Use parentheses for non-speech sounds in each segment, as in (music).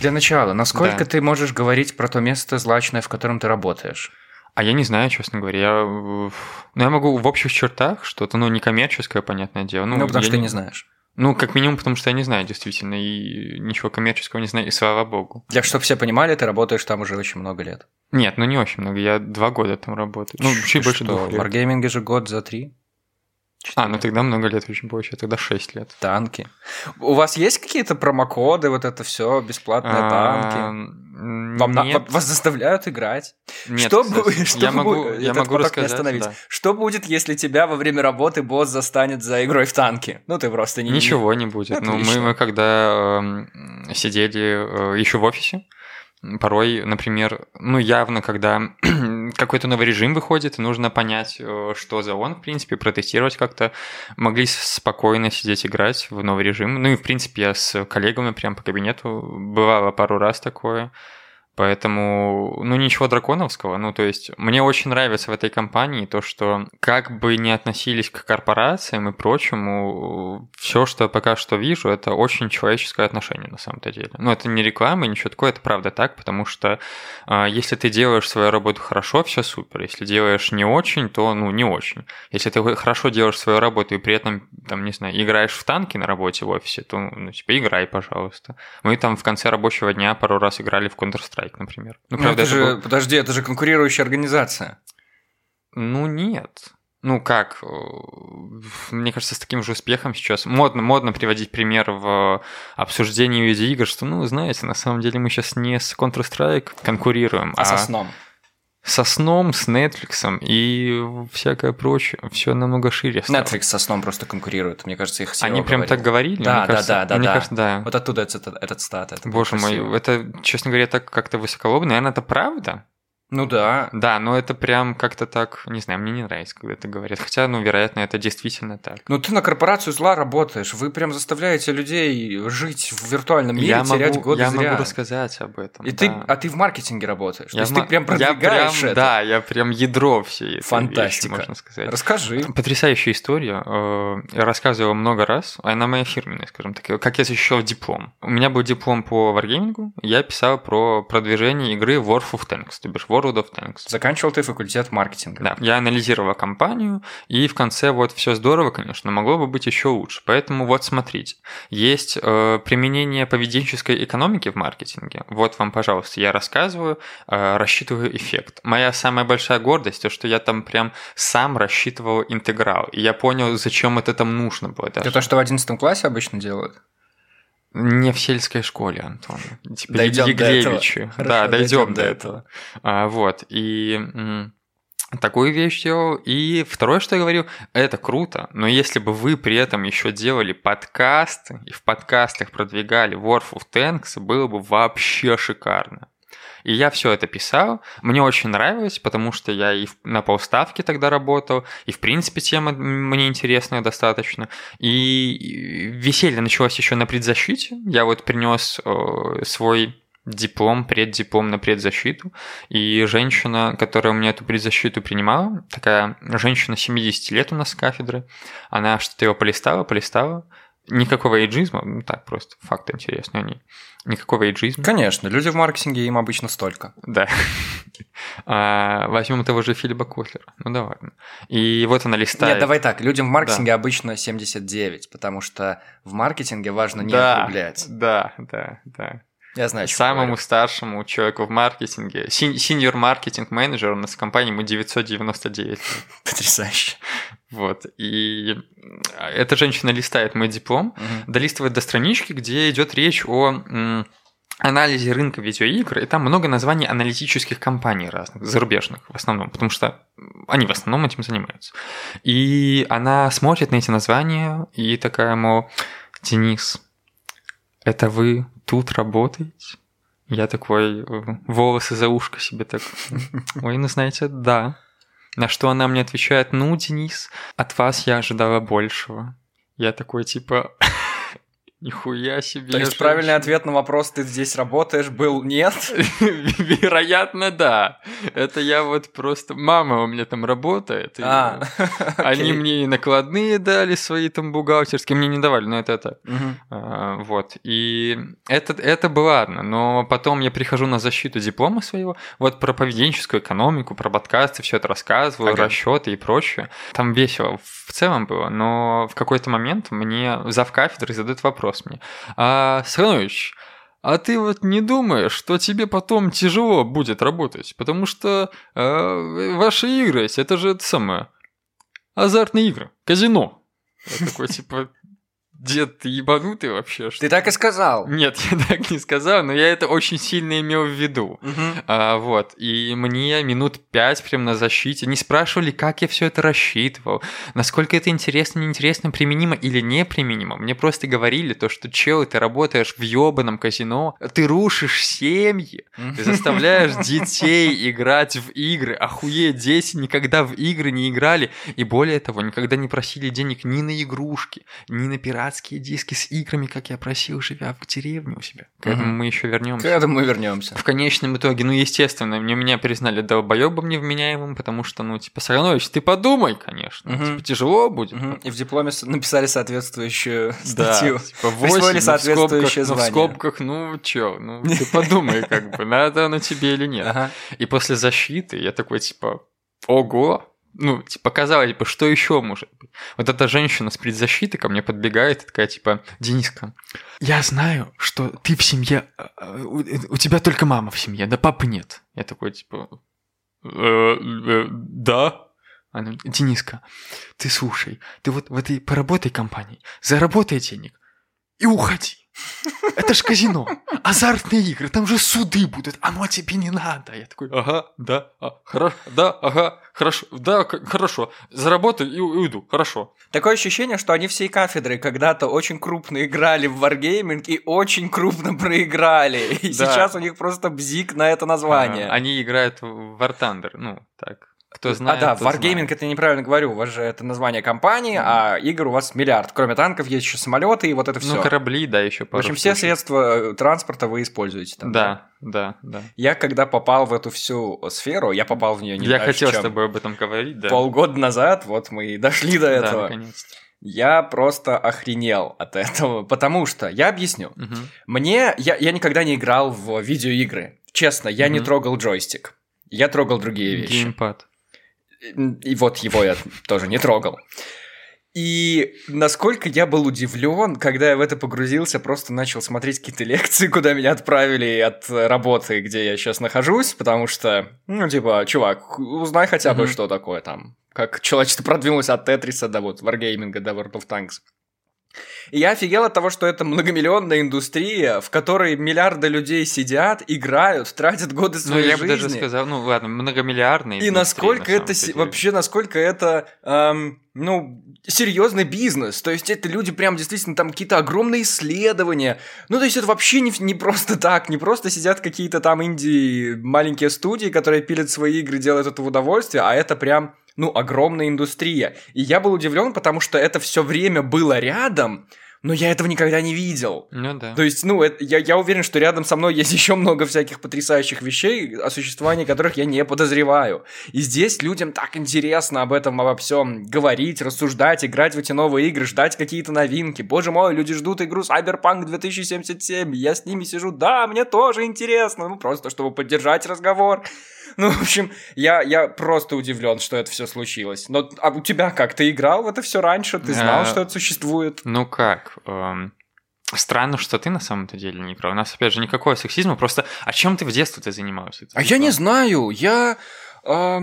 Для начала, насколько Да. ты можешь говорить про то место злачное, в котором ты работаешь? А я не знаю, честно говоря. Я, ну, я могу в общих чертах что-то, ну, некоммерческое, понятное дело. Ну, Ну, потому что ты не знаешь. Ну, как минимум, потому что я не знаю, действительно, и ничего коммерческого не знаю, и слава богу. Для чтобы все понимали, ты работаешь там уже очень много лет. Нет, ну не очень много, я два года там работаю. Ну, чуть больше двух в лет. Wargaming же год за три. А, ну тогда много лет очень больше, тогда шесть лет. Танки. У вас есть какие-то промокоды, вот это все, бесплатные танки? М, Вам на- нет, вас заставляют играть? нет, что кстати. будет? Что я могу, я могу рассказать, остановить. да. Что будет, если тебя во время работы босс застанет за игрой в танки? Ну, ты просто не... Ничего не будет. Ну, мы, Отлично. мы когда эм, сидели еще в офисе, порой, например, ну, явно, когда какой-то новый режим выходит, и нужно понять, э, что за он, в принципе, протестировать как-то, могли спокойно сидеть играть в новый режим. Ну и, в принципе, я с коллегами прям по кабинету бывало пару раз такое. Поэтому, ну, ничего драконовского. Ну, то есть, мне очень нравится в этой компании то, что как бы не относились к корпорациям и прочему, все, что я пока что вижу, это очень человеческое отношение на самом-то деле. Ну, это не реклама, ничего такое, это правда так, потому что а, если ты делаешь свою работу хорошо, все супер. Если делаешь не очень, то, ну, не очень. Если ты хорошо делаешь свою работу и при этом, там, не знаю, играешь в танки на работе в офисе, то, ну, типа, играй, пожалуйста. Мы там в конце рабочего дня пару раз играли в Counter-Strike, например. Ну, правда, это же, был- подожди, это же конкурирующая организация. Ну, нет. Ну как, э, мне кажется, с таким же успехом сейчас модно, модно приводить пример в обсуждении видеоигр, что, ну, знаете, на самом деле мы сейчас не с Counter-Strike конкурируем, А со сном? Со сном, с Netflix и всякое прочее. Все намного шире стало. Netflix со сном просто конкурирует. Мне кажется, их Они прям говорил. так говорили? Да, Мне да, кажется- да, да, Мне да. кажется, да. Вот оттуда этот, этот стат. Это Боже мой, это, честно говоря, так как-то высоколобно. Наверное, это правда? Ну да. Да, но это прям как-то так, не знаю, мне не нравится, когда это говорят. Хотя, ну, вероятно, это действительно так. Ну ты на корпорацию зла работаешь. Вы прям заставляете людей жить в виртуальном мире, я терять могу, годы я зря. могу рассказать об этом. И ты, да. а ты в маркетинге работаешь. То Я есть в ты прям я продвигаешь прям- это. Да, я прям ядро всей этой Фантастика. вещи, можно сказать. Расскажи. Потрясающая история. Э, Я рассказывал много раз. Она моя фирменная, скажем так. Как я защищал диплом. У меня был диплом по Wargaming. Я писал про продвижение игры War of Tanks, то бишь World of Tanks. Заканчивал ты факультет маркетинга. Да, я анализировал компанию, и в конце вот все здорово, конечно, могло бы быть еще лучше. Поэтому вот смотрите, есть э, применение поведенческой экономики в маркетинге. Вот вам, пожалуйста, я рассказываю, э, рассчитываю эффект. Моя самая большая гордость, то, что я там прям сам рассчитывал интеграл, и я понял, зачем это там нужно было. Это даже. то, что в 11 классе обычно делают? Не в сельской школе, Антон. Типа Дойдём до этого. Хорошо, да, дойдем дойдём до этого. А, вот. И м, такую вещь делал. И второе, что я говорю, это круто, но если бы вы при этом еще делали подкасты и в подкастах продвигали War of Tanks, было бы вообще шикарно. И я все это писал. Мне очень нравилось, потому что я и на полставки тогда работал, и в принципе тема мне интересная достаточно. И веселье началось еще на предзащите. Я вот принес э, свой диплом, преддиплом на предзащиту. И женщина, которая у меня эту предзащиту принимала, такая женщина 70 лет у нас с кафедры, она что-то его полистала, полистала. Никакого эйджизма, ну так просто, факт интересный о ней. Никакого эйджизма. Конечно, люди в маркетинге им обычно столько. Да. (laughs) А, Возьмем того же Филиппа Котлера. Ну да ладно. И вот она листает. Нет, давай так, людям в маркетинге обычно 79, потому что в маркетинге важно не да, округлять. Да, да, да. Я знаю, Самому говорю. старшему человеку в маркетинге, синьор маркетинг менеджер у нас в компании, ему 999 лет. (laughs) Потрясающе. Вот. И эта женщина листает мой диплом, Мгм. долистывает до странички, где идет речь о анализе рынка видеоигр, и там много названий аналитических компаний разных, зарубежных в основном, потому что они в основном этим занимаются. И она смотрит на эти названия и такая, мол, Денис, это вы тут работаете? Я такой, э, волосы за ушко себе так, ой, ну знаете, да. На что она мне отвечает, ну, Денис, от вас я ожидала большего. Я такой, типа, (laughs) Нихуя себе. То есть правильный ответ на вопрос, ты здесь работаешь, был нет? (laughs) Вероятно, да. Это я вот просто... Мама у меня там работает. А, (laughs) они мне и накладные дали свои там бухгалтерские. Мне не давали, но это это. А, вот. И это, это было ладно. Но потом я прихожу на защиту диплома своего. Вот про поведенческую экономику, про подкасты, все это рассказываю, расчеты и прочее. Там весело в целом было. Но в какой-то момент мне зав кафедры задают вопрос вопрос мне. А, Сханович, а ты вот не думаешь, что тебе потом тяжело будет работать? Потому что э, ваши игры, это же это самое, азартные игры, казино. Я такой, типа, Дед, ты ебанутый вообще? Что? Ты так и сказал. Нет, (laughs) я так не сказал, но я это очень сильно имел в виду. Угу. А, вот. И мне минут пять прям на защите не спрашивали, как я все это рассчитывал, насколько это интересно, неинтересно, применимо или неприменимо. Мне просто говорили то, что чел, ты работаешь в ебаном казино, ты рушишь семьи, ты заставляешь (laughs) детей играть в игры. Охуеть, дети никогда в игры не играли. И более того, никогда не просили денег ни на игрушки, ни на пиратские пиратские диски с играми, как я просил, живя в деревне у себя. К этому мы еще вернемся. К этому мы вернемся. В конечном итоге, ну, естественно, мне меня признали долбоебом невменяемым, потому что, ну, типа, Саранович, ты подумай, конечно. Угу. Типа, тяжело будет. Угу. И в дипломе написали соответствующую статью. Да, типа, 8, Присвоили соответствующее ну, в скобках, звание. Ну, в скобках, ну, чё, ну, ты подумай, как бы, надо оно тебе или нет. И после защиты я такой, типа, ого, ну, типа, казалось бы, что еще может быть? Вот эта женщина с предзащиты ко мне подбегает такая, типа, Дениска, я знаю, что ты в семье, э, э, у, тебя только мама в семье, да папы нет. Я такой, типа, «Э, да? Она, Дениска, ты слушай, ты вот в этой поработай компании, заработай денег и уходи. Это ж казино, азартные игры, там же суды будут, оно тебе не надо. Я такой, ага, да, а, хорошо, да, ага, хорошо, да, хорошо, заработаю и, и уйду, хорошо. Такое ощущение, что они всей кафедры когда-то очень крупно играли в Wargaming и очень крупно проиграли. И да. сейчас у них просто бзик на это название. А, они играют в War Thunder, ну, так. Кто знает, А, да, Wargaming знает. это я неправильно говорю, у вас же это название компании, mm-hmm. а игр у вас миллиард. Кроме танков есть еще самолеты и вот это все. Ну, корабли, да, еще пару В общем, все средства э, транспорта вы используете там. Да, да, да. Я когда попал в эту всю сферу, я попал в нее не Я хотел чем. с тобой об этом говорить, да. Полгода назад, вот мы и дошли до этого. Да, наконец-то. Я просто охренел от этого, потому что, я объясню, угу. мне, я, я никогда не играл в видеоигры, честно, я угу. не трогал джойстик, я трогал другие вещи. Геймпад. И вот его я тоже не трогал. И насколько я был удивлен, когда я в это погрузился, просто начал смотреть какие-то лекции, (laughs) куда меня отправили от работы, где я сейчас нахожусь, потому что, ну, типа, чувак, узнай хотя бы, mm-hmm. что такое там. Как человечество продвинулось от Тетриса до вот Wargaming, до World of Tanks. И я офигел от того, что это многомиллионная индустрия, в которой миллиарды людей сидят, играют, тратят годы своей жизни. Ну, я жизни. бы даже сказал, ну ладно, многомиллиардные. И насколько на это деле. вообще, насколько это, эм, ну, серьезный бизнес. То есть это люди прям действительно там какие-то огромные исследования. Ну, то есть это вообще не, не просто так, не просто сидят какие-то там инди маленькие студии, которые пилят свои игры, делают это в удовольствие, а это прям ну, огромная индустрия. И я был удивлен, потому что это все время было рядом, но я этого никогда не видел. Ну да. То есть, ну, это, я, я уверен, что рядом со мной есть (laughs) еще много всяких потрясающих вещей, о существовании которых я не подозреваю. И здесь людям так интересно об этом, обо всем говорить, рассуждать, играть в эти новые игры, ждать какие-то новинки. Боже мой, люди ждут игру Cyberpunk 2077, я с ними сижу, да, мне тоже интересно, ну, просто чтобы поддержать разговор. Ну, в общем, я, я просто удивлен, что это все случилось. Но а у тебя как? Ты играл в это все раньше? Ты знал, что это существует? Ну как? Эм, странно, что ты на самом-то деле не играл. У нас, опять же, никакого сексизма. Просто а чем ты в детстве ты занимался? а я не знаю. Я... Э,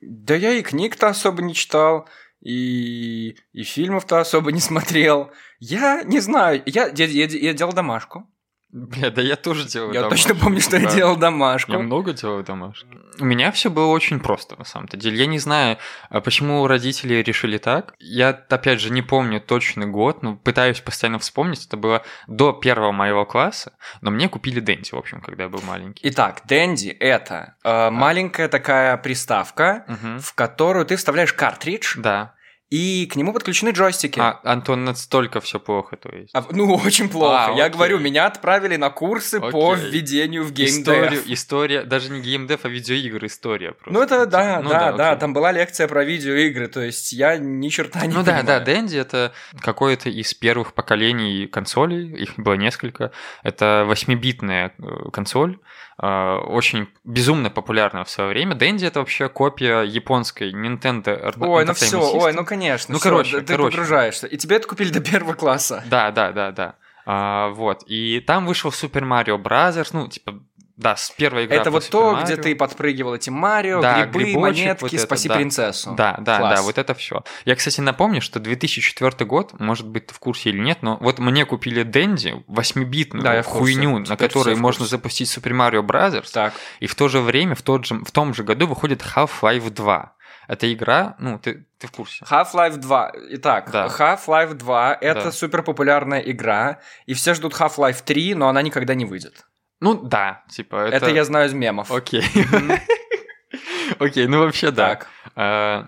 да я и книг-то особо не читал. И, и фильмов-то особо не смотрел. Я не знаю. Я, я, я, я делал домашку. Бля, да я тоже делаю Я домашку. точно помню, что да. я делал домашку. Я много делаю домашку. У меня все было очень просто, на самом-то деле. Я не знаю, а почему родители решили так. Я, опять же, не помню точный год, но пытаюсь постоянно вспомнить. Это было до первого моего класса, но мне купили Дэнди, в общем, когда я был маленький. Итак, Дэнди — это э, маленькая такая приставка, угу. в которую ты вставляешь картридж. Да и к нему подключены джойстики. А, Антон, настолько все плохо, то есть. А, ну, очень плохо. А, Я окей. говорю, меня отправили на курсы по Окей. введению в геймдев. Историю, история, даже не геймдев, а видеоигры история просто. Ну, это да, Ну да, да, окей. там была лекция про видеоигры, то есть я ни черта не Ну да, да, понимаю. Дэнди это какое-то из первых поколений консолей, их было несколько. Это 8-битная э, консоль, очень безумно популярная в свое время. Дэнди это вообще копия японской Nintendo Ой, ну все, System. ой, ну конечно. Ну, всё, короче, ты короче. погружаешься. И тебе это купили до первого класса. Да, да, да, да. А, вот. И там вышел Super Mario Bros. Ну, типа, да, с первой игры. это вот то, где ты подпрыгивал эти Марио, Да, грибы, грибочек, монетки, вот это, спаси да. принцессу. Да, да, Класс. да, вот это все. Я, кстати, напомню, что 2004 год, может быть, ты в курсе или нет, но вот мне купили Дэнди, 8-битную Да, хуйню, на которой можно запустить Super Mario Bros. Так. И в то же время, в, тот же, в том же году выходит Half-Life 2. Это игра, ну, ты, ты в курсе. Half-Life 2. Итак, Да. Half-Life 2 это Да. супер популярная игра, и все ждут Half-Life 3, но она никогда не выйдет. Ну, да, типа, это... Это, я знаю из мемов. Окей. (laughs) Окей, ну вообще да. Так. А,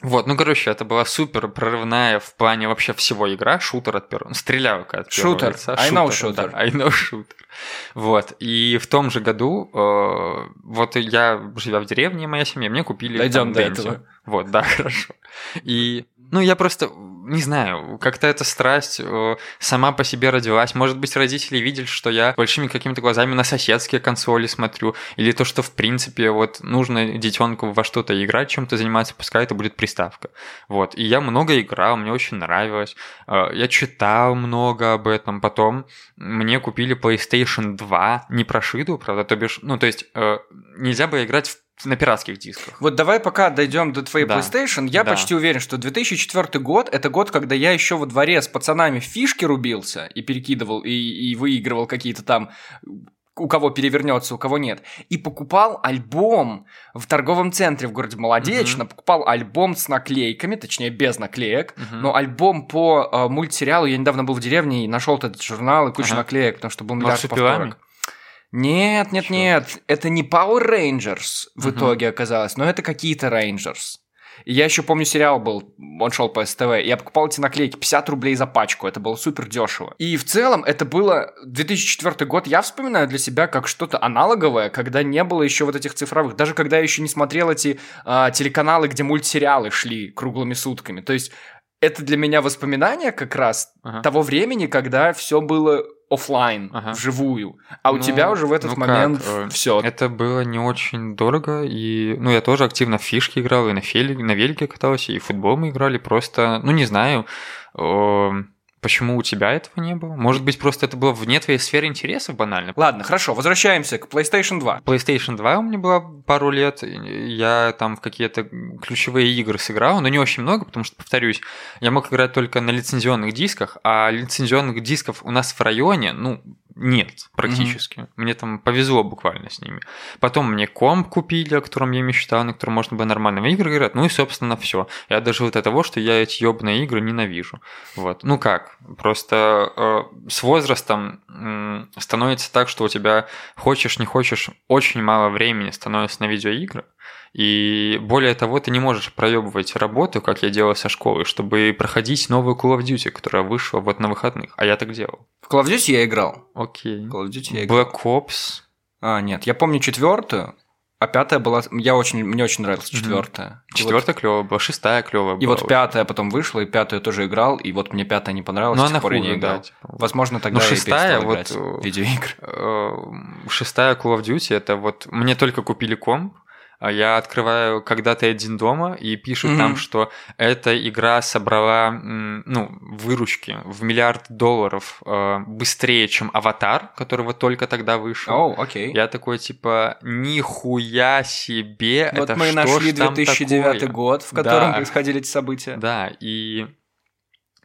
Вот, ну, короче, это была супер прорывная в плане вообще всего игра, шутер от первого, стрелялка от первого Шутер. лица. I know Шутер, shooter. да, I know shooter. Вот, и в том же году, э, вот я, живя в деревне, моя семья, мне купили Дойдем до этого. Вот, да, (laughs) хорошо. И, ну, я просто, не знаю, как-то эта страсть э, сама по себе родилась. Может быть, родители видели, что я большими какими-то глазами на соседские консоли смотрю, или то, что, в принципе, вот нужно детенку во что-то играть, чем-то заниматься, пускай это будет приставка. Вот, и я много играл, мне очень нравилось. Э, Я читал много об этом. Потом мне купили PlayStation 2, не прошитую, правда, то бишь, ну, то есть э, нельзя было играть в- на пиратских дисках. Вот давай пока дойдем до твоей Да. PlayStation. Я Да. почти уверен, что 2004 год это год, когда я еще во дворе с пацанами фишки рубился и перекидывал и, и выигрывал какие-то там у кого перевернется, у кого нет. И покупал альбом в торговом центре в городе Молодечно. Покупал альбом с наклейками, точнее без наклеек. Мгм. Но альбом по э, мультсериалу. Я недавно был в деревне и нашел этот журнал и кучу Ага. наклеек, потому что был миллиард повторок. Нет, нет, Чё? нет. Это не Power Rangers в Мгм. итоге оказалось, но это какие-то Rangers. И я еще помню, сериал был, он шел по СТВ. Я покупал эти наклейки 50 рублей за пачку. Это было супер дешево. И в целом это было 2004 год. Я вспоминаю для себя как что-то аналоговое, когда не было еще вот этих цифровых. Даже когда я еще не смотрел эти а, телеканалы, где мультсериалы шли круглыми сутками. То есть это для меня воспоминания как раз Ага. того времени, когда все было оффлайн, Ага. вживую. А у Ну, тебя уже в этот ну момент э, все. Это было не очень дорого, и, ну, я тоже активно в фишки играл, и на, феле, на велике катался, и в футбол мы играли, просто, ну, не знаю, э, почему у тебя этого не было. Может быть, просто это было вне твоей сферы интересов банально. Ладно, хорошо, возвращаемся к PlayStation 2. PlayStation 2 у меня было пару лет, я там в какие-то ключевые игры сыграл, но не очень много, потому что, повторюсь, я мог играть только на лицензионных дисках, а лицензионных дисков у нас в районе, ну, нет практически. Мне там повезло буквально с ними. Потом мне комп купили, о котором я мечтал, на котором можно было нормально в игры играть. Ну и, собственно, все. Я дожил до того, что я эти ёбаные игры ненавижу. Вот. Ну как? Просто э, с возрастом м, становится так, что у тебя хочешь, не хочешь, очень мало времени становится на видеоигры. И более того, ты не можешь проебывать работу, как я делал со школы, чтобы проходить новую Call of Duty, которая вышла вот на выходных. А я так делал. В Call of Duty я играл. Окей. Call of Duty я играл. Black Ops. А, нет, я помню четвертую, а пятая была... Я очень... Мне очень нравилась четвертая. Вот- Четвертая клевая была, шестая клевая была. И вот пятая потом вышла, и пятую тоже играл, и вот мне пятая не понравилась, Ну, с она я не хуже, да. играл. типа. Возможно, тогда Ну, я и шестая, перестал вот, э, в видеоигры. Э, Шестая Call of Duty, это вот... Мне только купили комп, я открываю когда-то один дома и пишут Мгм. там, что эта игра собрала ну, выручки в миллиард долларов э, быстрее, чем Аватар, который вот только тогда вышел. О, окей. Я такой, типа, нихуя себе, Вот это мы что нашли ж там 2009 такое? год, в котором Да. происходили эти события. Да, и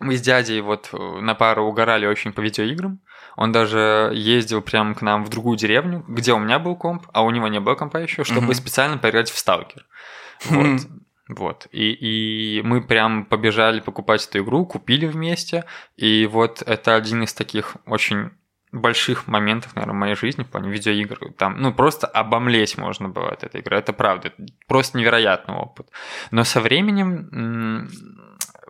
мы с дядей вот э, на пару угорали очень по видеоиграм. Он даже ездил прям к нам в другую деревню, где у меня был комп, а у него не было компа еще, чтобы Мгм. специально поиграть в Сталкер. Вот. Вот. И, и мы прям побежали покупать эту игру, купили вместе. И вот это один из таких очень больших моментов, наверное, в моей жизни в плане видеоигр. Там, ну, просто обомлеть можно было от этой игры. Это правда. Это просто невероятный опыт. Но со временем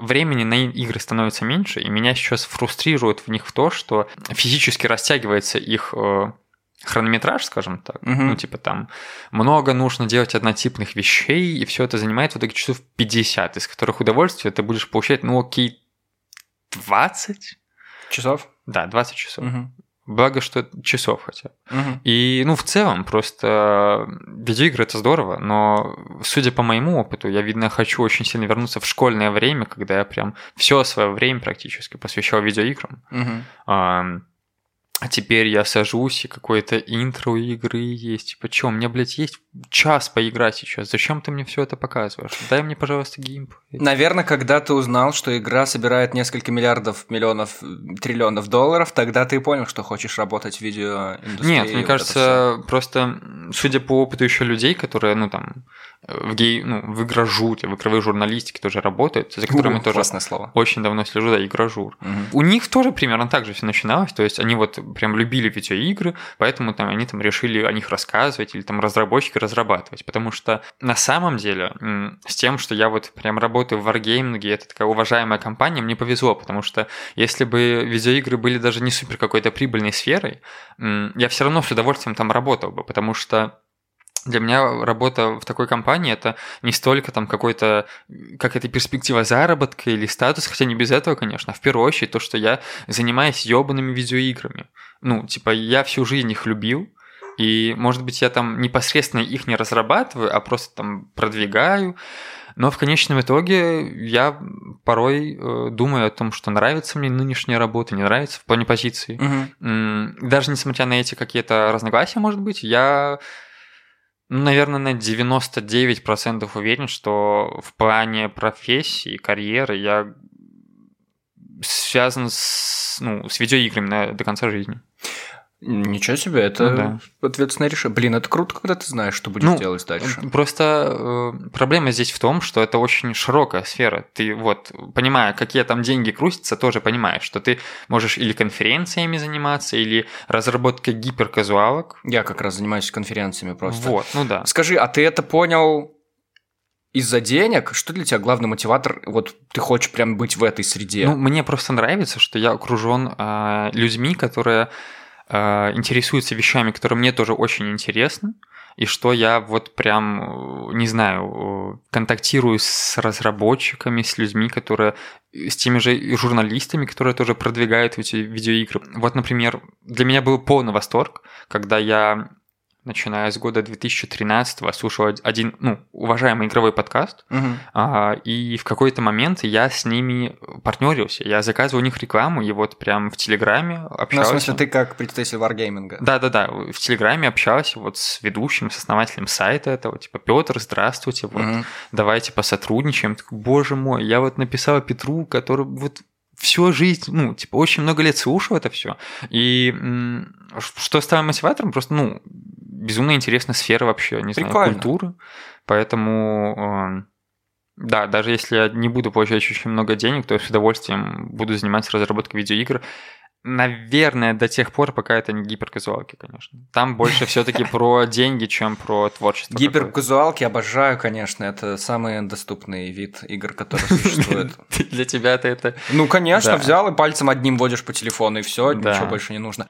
времени на игры становится меньше, и меня сейчас фрустрирует в них в то, что физически растягивается их э, хронометраж, скажем так. Мгм. Ну, типа там много нужно делать однотипных вещей, и все это занимает в итоге часов 50, из которых удовольствие ты будешь получать, ну, окей, 20? Часов? Да, 20 часов. Мгм. Благо, что часов хотя бы. Мгм. И, ну, в целом, просто видеоигры это здорово, но, судя по моему опыту, я, видно, хочу очень сильно вернуться в школьное время, когда я прям все свое время практически посвящал видеоиграм. Мгм. А теперь я сажусь, и какое-то интро игры есть. Типа, чё, у меня, блядь, есть час поиграть сейчас. Зачем ты мне все это показываешь? Дай мне, пожалуйста, геймплей. Наверное, когда ты узнал, что игра собирает несколько миллиардов, миллионов, триллионов долларов, тогда ты понял, что хочешь работать в видеоиндустрии. Нет, мне вот кажется, просто судя по опыту еще людей, которые, ну там, в гей, ну, в игражуре, в игровой журналистике тоже работают, за которыми У, тоже слово. очень давно слежу, да, игражур. Мгм. У них тоже примерно так же все начиналось, то есть они вот прям любили видеоигры, поэтому там они там решили о них рассказывать или там разработчики разрабатывать, потому что на самом деле с тем, что я вот прям работаю в Wargaming, это такая уважаемая компания, мне повезло, потому что если бы видеоигры были даже не супер какой-то прибыльной сферой, я все равно с удовольствием там работал бы, потому что для меня работа в такой компании это не столько там какой-то какая-то перспектива заработка или статус, хотя не без этого, конечно, а в первую очередь то, что я занимаюсь ебаными видеоиграми. Ну, типа, я всю жизнь их любил, и, может быть, я там непосредственно их не разрабатываю, а просто там продвигаю, но в конечном итоге я порой э, думаю о том, что нравится мне нынешняя работа, не нравится в плане позиции. М, Даже несмотря на эти какие-то разногласия, может быть, я, наверное, на 99% уверен, что в плане профессии, карьеры я связан с, ну, с видеоиграми на- до конца жизни. Ничего себе, это Ну да. ответственное решение. Блин, это круто, когда ты знаешь, что будешь Ну, делать дальше. Просто э, проблема здесь в том, что это очень широкая сфера. Ты вот, понимая, какие там деньги крутятся, тоже понимаешь, что ты можешь или конференциями заниматься, или разработкой гиперказуалок. Я как раз занимаюсь конференциями просто. Вот, ну да. Скажи, а ты это понял из-за денег? Что для тебя главный мотиватор? Вот ты хочешь прям быть в этой среде? Ну, мне просто нравится, что я окружен э, людьми, которые э, интересуются вещами, которые мне тоже очень интересны, и что я вот прям, э, не знаю, э, контактирую с разработчиками, с людьми, которые с теми же журналистами, которые тоже продвигают эти видеоигры. Вот, например, для меня был полный восторг, когда я начиная с года 2013 слушал один, ну, уважаемый игровой подкаст, Мгм. а, и в какой-то момент я с ними партнерился. Я заказывал у них рекламу, и вот прям в Телеграме Ну, в общался. смысле, ты как представитель Wargaming. Да-да-да, в Телеграме общался вот с ведущим, с основателем сайта этого, типа, Петр, здравствуйте, вот, Мгм. давайте посотрудничаем. Такой, Боже мой, я вот написал Петру, который вот всю жизнь, ну, типа, очень много лет слушал это все. И что стало мотиватором? Просто, ну, безумно интересная сфера вообще, не знаю, Прикольно. культуры. Поэтому, э, да, даже если я не буду получать очень много денег, то я с удовольствием буду заниматься разработкой видеоигр. Наверное, до тех пор, пока это не гиперказуалки, конечно. Там больше все-таки про (laughs) деньги, чем про творчество. Гиперказуалки обожаю, конечно. Это самый доступный вид игр, который (laughs) существует. Для тебя-то это... Ну, конечно, взял и пальцем одним водишь по телефону, и все, ничего больше не нужно.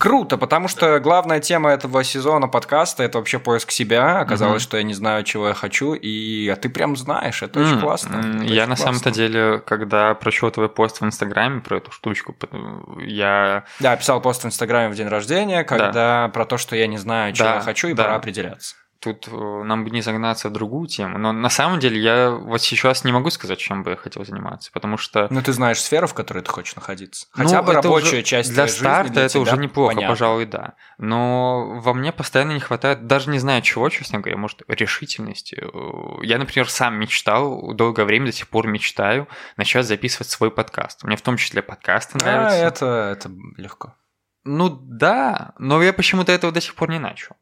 Круто, потому что главная тема этого сезона подкаста это вообще поиск себя. Оказалось, Мгм. что я не знаю, чего я хочу, и а ты прям знаешь, это очень классно. это Я очень на самом-то классно. деле, когда прочел твой пост в Инстаграме про эту штучку, я... Да, писал пост в Инстаграме в день рождения, когда про то, что я не знаю, чего Да, я хочу, и да. пора определяться. Тут э, нам бы не загнаться в другую тему, но на самом деле я вот сейчас не могу сказать, чем бы я хотел заниматься, потому что... Ну, ты знаешь сферу, в которой ты хочешь находиться. Ну, Хотя бы это рабочая уже- часть для жизни старта для это тебя уже неплохо, понятно. пожалуй, да. Но во мне постоянно не хватает, даже не знаю чего, честно говоря, может, решительности. Э, Я, например, сам мечтал, долгое время до сих пор мечтаю начать записывать свой подкаст. Мне в том числе подкасты А, нравятся. это, это легко. Ну да, но я почему-то этого до сих пор не начал.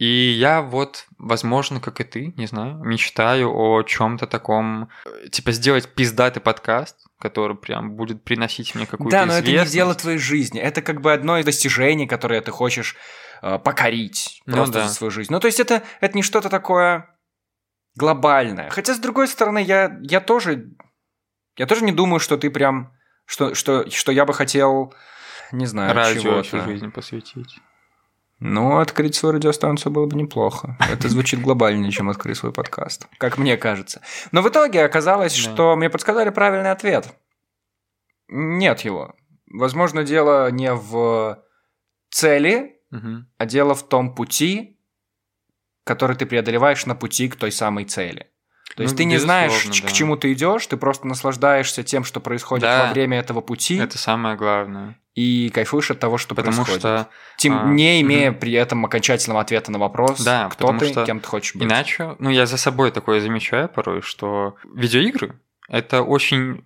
И я вот, возможно, как и ты, не знаю, мечтаю о чем-то таком, э, типа сделать пиздатый подкаст, который прям будет приносить мне какую-то Да, но это не дело твоей жизни. Это как бы одно из достижений, которое ты хочешь э, покорить Ну просто да. за свою жизнь. Ну, то есть это, это не что-то такое глобальное. Хотя, с другой стороны, я, я тоже... Я тоже не думаю, что ты прям... Что, что, что я бы хотел... Не знаю, радио чего-то. всю жизнь посвятить. Ну, открыть свою радиостанцию было бы неплохо. Это звучит глобальнее, чем открыть свой подкаст. Как мне кажется. Но в итоге оказалось, Да. что мне подсказали правильный ответ. Нет его. Возможно, дело не в цели, Мгм. а дело в том пути, который ты преодолеваешь на пути к той самой цели. То есть Ну, ты не знаешь, ч- к да. чему ты идешь, ты просто наслаждаешься тем, что происходит Да. во время этого пути, Это самое главное. и кайфуешь от того, что Потому происходит. что Тем а, не имея при этом окончательного ответа на вопрос, Да, кто ты, что кем ты хочешь быть. Иначе, ну, я за собой такое замечаю порой, что видеоигры — это очень...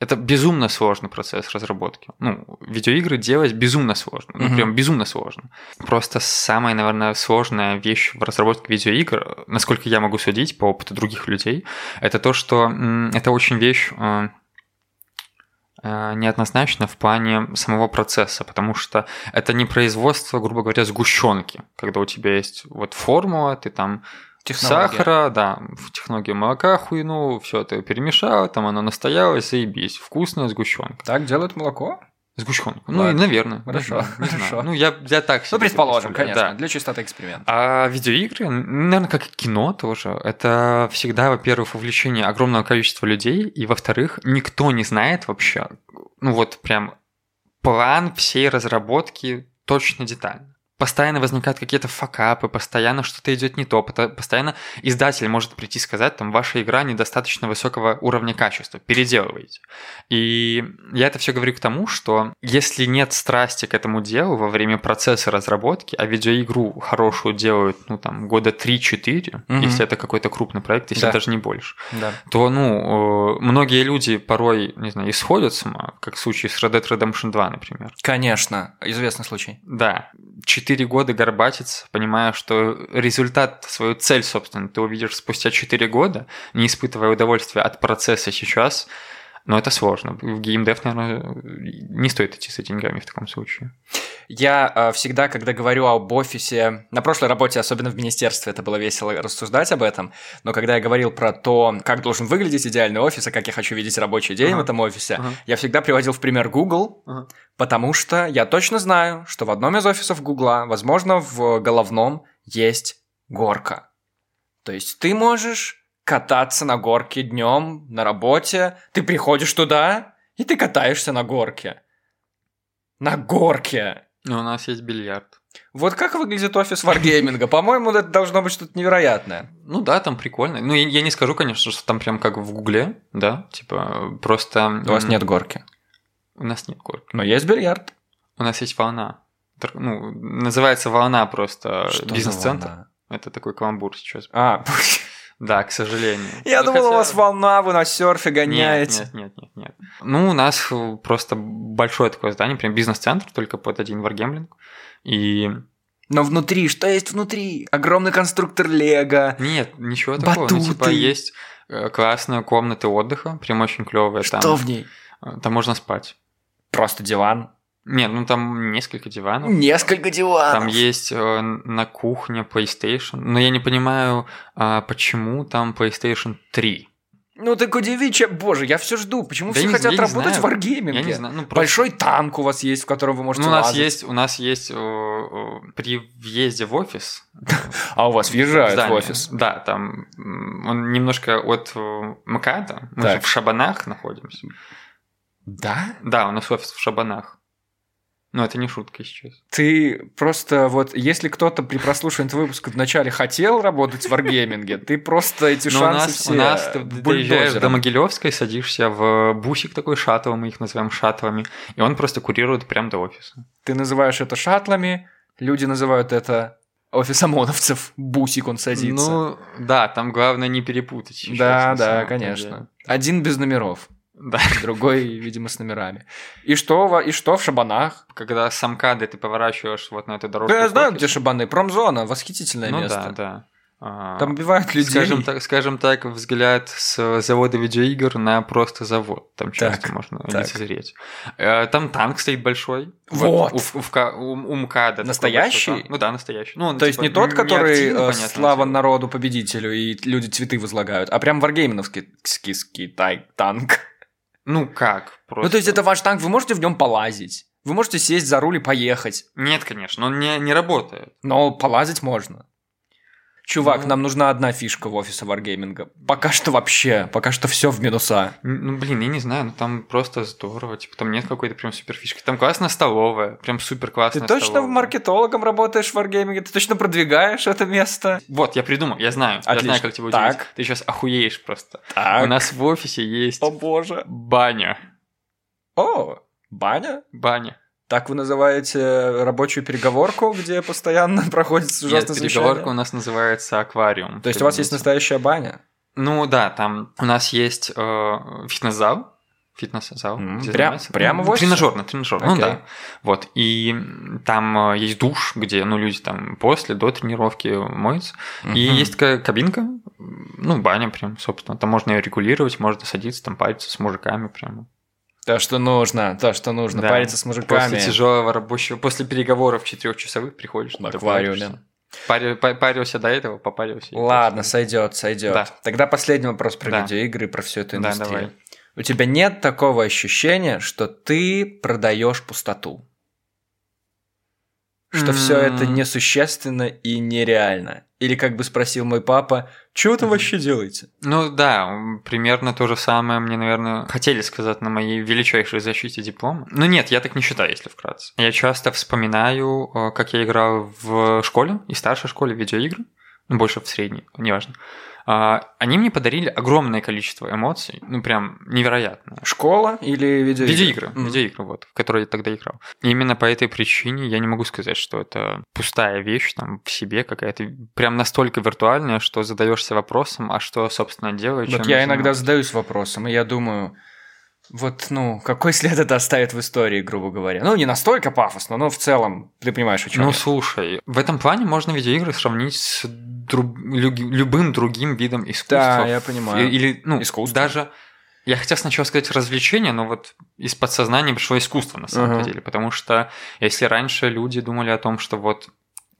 Это безумно сложный процесс разработки. Ну, видеоигры делать безумно сложно. Ну, прям безумно сложно. Просто самая, наверное, сложная вещь в разработке видеоигр, насколько я могу судить по опыту других людей, это то, что это очень вещь э, э, неоднозначно в плане самого процесса, потому что это не производство, грубо говоря, сгущенки, когда у тебя есть вот формула, ты там Технология. сахара, да, в технологию молока хуйнул, все это перемешал, там оно настоялось, заебись, вкусная сгущенка. Так делают молоко? Сгущенку. Ну, и, наверное. Хорошо, не знаю, хорошо. Ну, я, я так себе Ну, предположим, конечно, да. для чистоты эксперимента. А видеоигры, наверное, как и кино тоже, это всегда, во-первых, увлечение огромного количества людей, и, во-вторых, никто не знает вообще, ну вот прям план всей разработки точно детально. Постоянно возникают какие-то факапы, постоянно что-то идет не то, постоянно издатель может прийти и сказать, там, ваша игра недостаточно высокого уровня качества, переделывайте. И я это все говорю к тому, что если нет страсти к этому делу во время процесса разработки, а видеоигру хорошую делают, ну, там, года 3-4, Мгм. если это какой-то крупный проект, если Да. даже не больше, Да. то, ну, э, многие люди порой, не знаю, исходят с ума, как в случае с Red Dead Redemption 2, например. Конечно, известный случай. Да, четыре года горбатиться, понимая, что результат, свою цель, собственно, ты увидишь спустя четыре года, не испытывая удовольствия от процесса сейчас, но это сложно. В геймдев, наверное, не стоит идти за деньгами в таком случае. Я э, всегда, когда говорю об офисе, на прошлой работе, особенно в министерстве, это было весело рассуждать об этом, но когда я говорил про то, как должен выглядеть идеальный офис, и как я хочу видеть рабочий день Ага. в этом офисе, Ага. я всегда приводил в пример Google, Ага. потому что я точно знаю, что в одном из офисов Гугла, возможно, в головном, есть горка. То есть ты можешь кататься на горке днем на работе, ты приходишь туда, и ты катаешься на горке. На горке. Но у нас есть бильярд. Вот как выглядит офис варгейминга? (laughs) По-моему, это должно быть что-то невероятное. Ну да, там прикольно. Ну, я, я не скажу, конечно, что там прям как в Гугле, да, типа просто... У вас нет горки. У нас нет горки. Но есть бильярд. У нас есть волна. Ну, называется волна просто бизнес-центр. Это такой каламбур сейчас. А, (laughs) Да, к сожалению. я Ну, думал, у вас волна, вы на серфе Нет, гоняете. нет, нет, нет, нет. Ну, у нас э, просто большое такое здание, прям бизнес-центр, только под один варгемблинг. И Но внутри, что есть внутри? Огромный конструктор Лего. нет, ничего такого. Ну, типа, Батуты. есть э, классные комнаты отдыха, прям очень клевые. Что Там, в ней? э, там можно спать. Просто диван. Нет, ну там несколько диванов. Несколько диванов. Там есть э, на кухне PlayStation. Но я не понимаю, а, почему там PlayStation 3. Ну так удиви, че- боже, я все жду. Почему Да все не- хотят работать знаю. в? Я не знаю. Ну, просто- Большой танк у вас есть, в котором вы можете Ну, у нас лазать. есть, у нас есть э, э, при въезде в офис. (laughs) А у вас въезжают в офис. Да, там он немножко от э, МКАДа. Мы же в Шабанах находимся. Да? Да, у нас офис в Шабанах. Но это не шутка сейчас. Ты просто вот, если кто-то при прослушивании этого выпуска вначале хотел работать в варгейминге, ты просто эти Но у шансы нас, все у нас ты доезжаешь до Могилевской, садишься в бусик такой шаттл, мы их называем шаттлами, и он просто курирует прямо до офиса. Ты называешь это шаттлами, люди называют это офис ОМОНовцев. Бусик он садится. Ну, да, там главное не перепутать. да, да, конечно. деле. Один без номеров. Да. (laughs) Другой, видимо, с номерами. И что, и что в шабанах? Когда с Амкады ты поворачиваешь вот на эту дорожку. Я к знаю, где шабаны. Промзона, восхитительное Ну место. да, да. А, Там убивают людей. Скажем так, скажем так, взгляд с завода видеоигр на просто завод. Там часто Так, можно так. лицезреть. Э, Там танк стоит большой. Вот. у, у, Вка- у- у МКАДа. Настоящий? большой. Ну да, настоящий. Ну, он, То есть типа, не тот, который активно, э, понятное слава дело. народу победителю и люди цветы возлагают, а прям варгейменовский ский тай- танк. Ну как? Просто... Ну то есть это ваш танк, вы можете в нем полазить. Вы можете сесть за руль и поехать. Нет, конечно, он не, не работает. Но полазить можно. Чувак, Ну. нам нужна одна фишка в офисе варгейминга. Пока что вообще, пока что все в минуса. Ну, блин, я не знаю, ну там просто здорово. Типа, там нет какой-то прям супер фишки. Там классная столовая, прям супер Ты классная точно столовая. маркетологом работаешь в варгейминге? Ты точно продвигаешь это место? Вот, я придумал, я знаю. Я Отлично. знаю, как тебя Так. удивить. Ты сейчас охуеешь просто. Так. У нас в офисе есть О боже. баня. О, баня? Баня. Так вы называете рабочую переговорку, где постоянно (laughs) проходит Нет, ужасное переговорка у нас называется аквариум. То есть у вас есть настоящая баня? Ну да, там у нас есть э, фитнес-зал. Фитнес-зал. Где прям- прямо в Ну, офисе? Тренажерный, тренажерный. Ну Окей. да. Вот. И там э, есть душ, где ну, люди там после, до тренировки моются. И Мгм. есть такая кабинка, ну, баня прям, собственно. Там можно ее регулировать, можно садиться, там париться с мужиками прямо. То, что нужно, то, что нужно. Да. Париться с мужиками. После тяжелого рабочего, после переговоров четырехчасовых приходишь. В аквариуме. Пари- па- Парился до этого, попарился. Ладно, сойдет, сойдет. Да. Тогда последний вопрос про Да. видеоигры, про всю эту Да, индустрию. давай. У тебя нет такого ощущения, что ты продаешь пустоту? Что все это несущественно и нереально? Или, как бы спросил мой папа, что вы Мгм. вообще делаете? Ну да, примерно то же самое мне, наверное, хотели сказать на моей величайшей защите диплома. Ну нет, я так не считаю, если вкратце. Я часто вспоминаю, э, как я играл в школе и старшей школе в видеоигры, больше в средней, неважно. А, Они мне подарили огромное количество эмоций, ну прям невероятное. Школа или видеоигры? Видеоигры, М. видеоигры, вот, в которые я тогда играл. И именно по этой причине я не могу сказать, что это пустая вещь там в себе какая-то, прям настолько виртуальная, что задаешься вопросом, а что, собственно, делаю, Вот я иногда задаюсь вопросом, и я думаю, вот, ну, какой след это оставит в истории, грубо говоря? Ну, не настолько пафосно, но в целом, ты понимаешь, о чем Ну, я. слушай, в этом плане можно видеоигры сравнить с дру- лю- любым другим видом искусства. Да, я понимаю. Или, ну, Искусство. даже... Я хотел сначала сказать развлечение, но вот из подсознания пришло искусство на самом Ага. деле. Потому что если раньше люди думали о том, что вот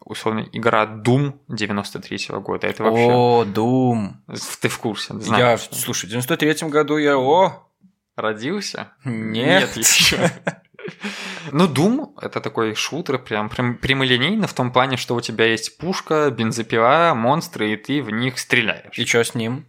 условно игра Doom 93 года, это вообще... О, Doom. Ты в курсе, Я, знаешь. что- слушай, в 93-м году я, о, Родился? нет. еще. (laughs) Ну, Doom — это такой шутер, прям прям прямолинейно в том плане, что у тебя есть пушка, бензопила, монстры, и ты в них стреляешь. И что с ним?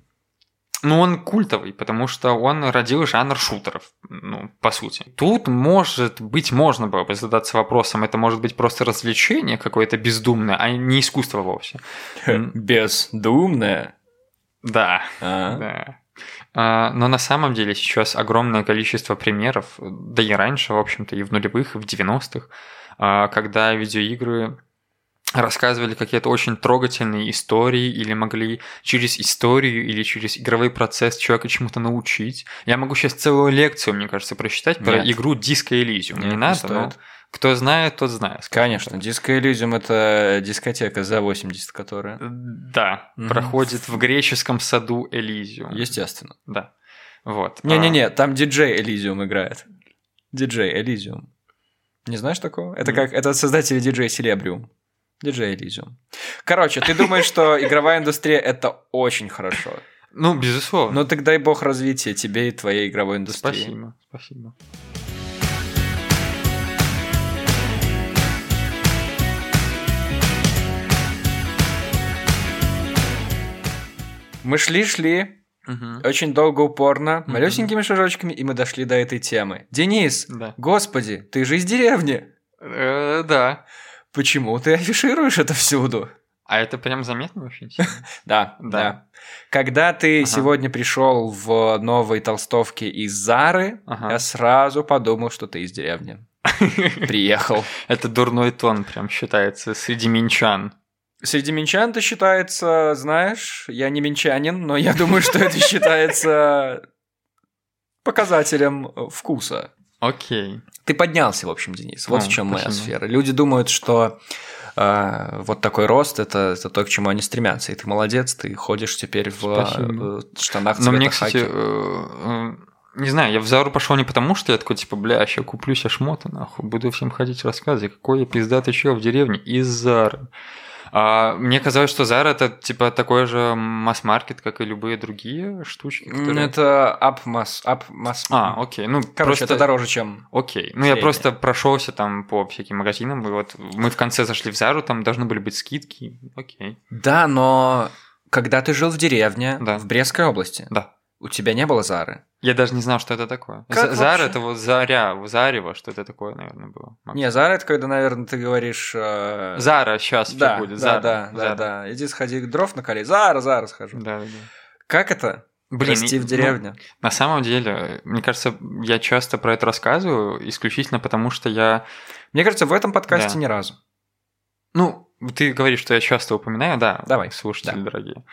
Ну, он культовый, потому что он родил жанр шутеров, ну, по сути. Тут, может быть, можно было бы задаться вопросом, это может быть просто развлечение какое-то бездумное, а не искусство вовсе. (laughs) Бездумное. Да, А? да. А, Но на самом деле сейчас огромное количество примеров, да и раньше, в общем-то, и в нулевых, и в 90-х, а, когда видеоигры рассказывали какие-то очень трогательные истории или могли через историю или через игровой процесс человека чему-то научить. Я могу сейчас целую лекцию, мне кажется, прочитать про Нет. игру Disco Elysium. Нет, не не надо, но стоит. Кто знает, тот знает. Конечно. Disco Elysium это дискотека за 80, которая. Да, Мгм. проходит в греческом саду Элизиум. Естественно. Да. Вот. Не-не-не, там диджей Elysium играет. Диджей Elysium. Не знаешь такого? Это как это создатели диджей Celebrium. Диджей Elysium. Короче, ты думаешь, что игровая индустрия это очень хорошо. Ну, безусловно. Ну так дай бог развития тебе и твоей игровой индустрии. Спасибо, спасибо. Мы шли-шли, Мгм. очень долго, упорно, Мгм. малюсенькими шажочками, и мы дошли до этой темы. Денис, Да. господи, ты же из деревни. Э, да. Почему ты афишируешь это всюду? А это прям заметно очень (laughs) сильно? Да, Да. да. Когда ты Ага. сегодня пришел в новой толстовке из Зары, Ага. я сразу подумал, что ты из деревни. (laughs) Приехал. Это дурной тон прям считается среди минчан. Среди минчан это считается, знаешь, я не минчанин, но я думаю, что это считается показателем э, вкуса. Окей. Ты поднялся, в общем, Денис. Вот О, в чем моя сфера. Люди думают, что э, вот такой рост это, это то, к чему они стремятся. И ты молодец, ты ходишь теперь в Спасибо. э, штанах Но мне, кстати, э, э, не знаю, я в Зару пошел не потому, что я такой, типа, бля, сейчас куплю себе шмоты, нахуй, буду всем ходить рассказывать, какой я пиздатый чел в деревне из Зары. А мне казалось, что Зара это типа такой же масс-маркет, как и любые другие штучки. Которые- Это апмас, апмас. А, окей, ну Короче, просто... это дороже, чем... Окей. Ну, я Среднее. просто прошелся там по всяким магазинам, и вот мы в конце зашли в Зару, там должны были быть скидки. Окей. Да, но когда ты жил в деревне, Да. в Брестской области, Да. У тебя не было Зары. Я даже не знал, что это такое. Как Зара это вот Заря, Зарево, что это такое, наверное, было. Макс? Не, Зара это когда, наверное, ты говоришь... э, Зара сейчас Да, будет. да, Зара. да, да, Зара. да. Иди сходи дров накали. Зара, Зара схожу. Да, да, да. Как это? Блин, Расти в ну, деревне. на самом деле, мне кажется, я часто про это рассказываю, исключительно потому, что я... Мне кажется, в этом подкасте Да. ни разу. Ну, ты говоришь, что я часто упоминаю, да, Давай, слушатели да. дорогие.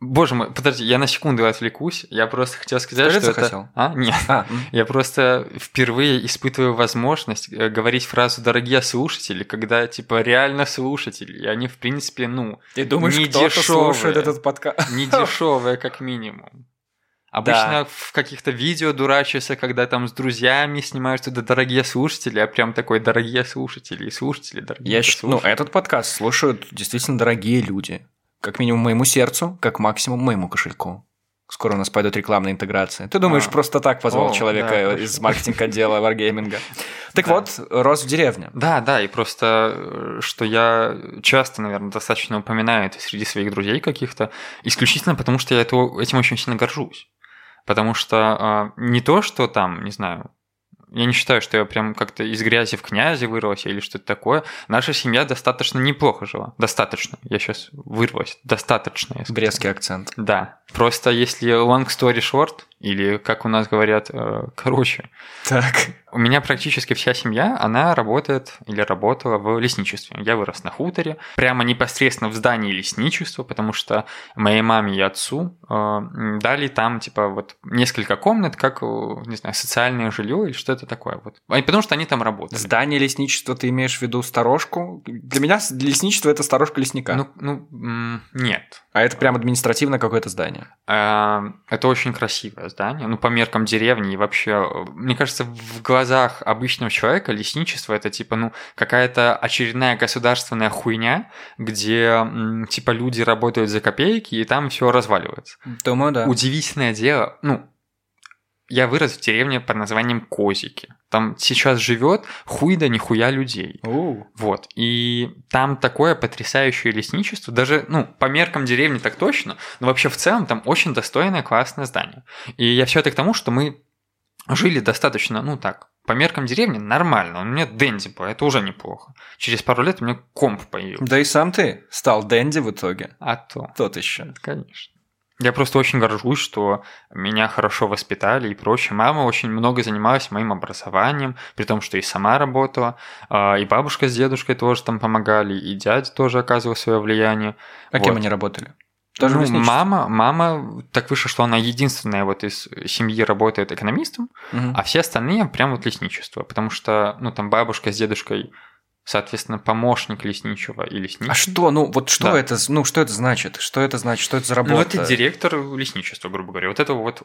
Боже мой, подожди, я на секунду отвлекусь. Я просто хотел сказать, Скажи, что это... захотел. А, нет. А. (laughs) Я просто впервые испытываю возможность э, говорить фразу «дорогие слушатели», когда, типа, реально слушатели, и они, в принципе, ну, ты думаешь, не кто-то дешёвые. слушает этот подкаст? (laughs) не дешевые, как минимум. (laughs) Обычно в каких-то видео дурачатся, когда там с друзьями снимают туда дорогие слушатели, а прям такой дорогие слушатели и слушатели, дорогие Я считаю, ну, слушатели». этот подкаст слушают действительно дорогие люди. Как минимум моему сердцу, как максимум моему кошельку. Скоро у нас пойдут рекламные интеграции. Ты думаешь, А. просто так позвал О, человека да, из хорошо. маркетинг-отдела Wargaming? (laughs) Так Да. вот, рос в деревне. Да, да, и просто, э, что я часто, наверное, достаточно упоминаю это среди своих друзей каких-то, исключительно потому, что я это- этим очень сильно горжусь. Потому что а, не то, что там, не знаю, я не считаю, что я прям как-то из грязи в князи вырвался или что-то такое. Наша семья достаточно неплохо жила. Достаточно. Я сейчас вырвалась. Достаточно, я сказал. Брестский акцент. Да. Просто если long story short, или, как у нас говорят, э, короче, Так. у меня практически вся семья, она работает или работала в лесничестве. Я вырос на хуторе, прямо непосредственно в здании лесничества, потому что моей маме и отцу э, дали там, типа, вот несколько комнат, как, э, не знаю, социальное жилье или что-то такое. Вот. А, Потому что они там работали. Здание лесничества ты имеешь в виду сторожку? Для меня лесничество это сторожка лесника. Ну, ну, нет. а это прям административно какое-то здание. Это очень красивое здание, ну, по меркам деревни и вообще, э, мне кажется, в глазах обычного человека лесничество это типа, ну, какая-то очередная государственная хуйня, где, типа, люди работают за копейки, и там все разваливается. Думаю, да. Удивительное дело, ну, я вырос в деревне под названием Козики. Там сейчас живет хуй да нихуя людей. У, Вот. И там такое потрясающее лесничество. Даже, ну, по меркам деревни так точно, но вообще в целом там очень достойное, классное здание. И я все это к тому, что мы жили достаточно, ну так, по меркам деревни нормально. У меня Дэнди был, это уже неплохо. Через пару лет у меня комп появился. Да и сам ты стал Дэнди в итоге. А то, Тот еще. конечно. Я просто очень горжусь, что меня хорошо воспитали и прочее. Мама очень много занималась моим образованием, при том, что и сама работала, а, и бабушка с дедушкой тоже там помогали, и дядя тоже оказывал свое влияние. А кем Вот. они работали? Тоже ну, мама, мама, так вышло, что она единственная вот из семьи работает экономистом, Мгм. а все остальные прям вот лесничество, потому что, ну, там бабушка с дедушкой, соответственно, помощник лесничего и лесничий. А что, ну вот что Да. это, ну что это значит? Что это значит? Что это за работа? Ну, это директор лесничества, грубо говоря. Вот это вот...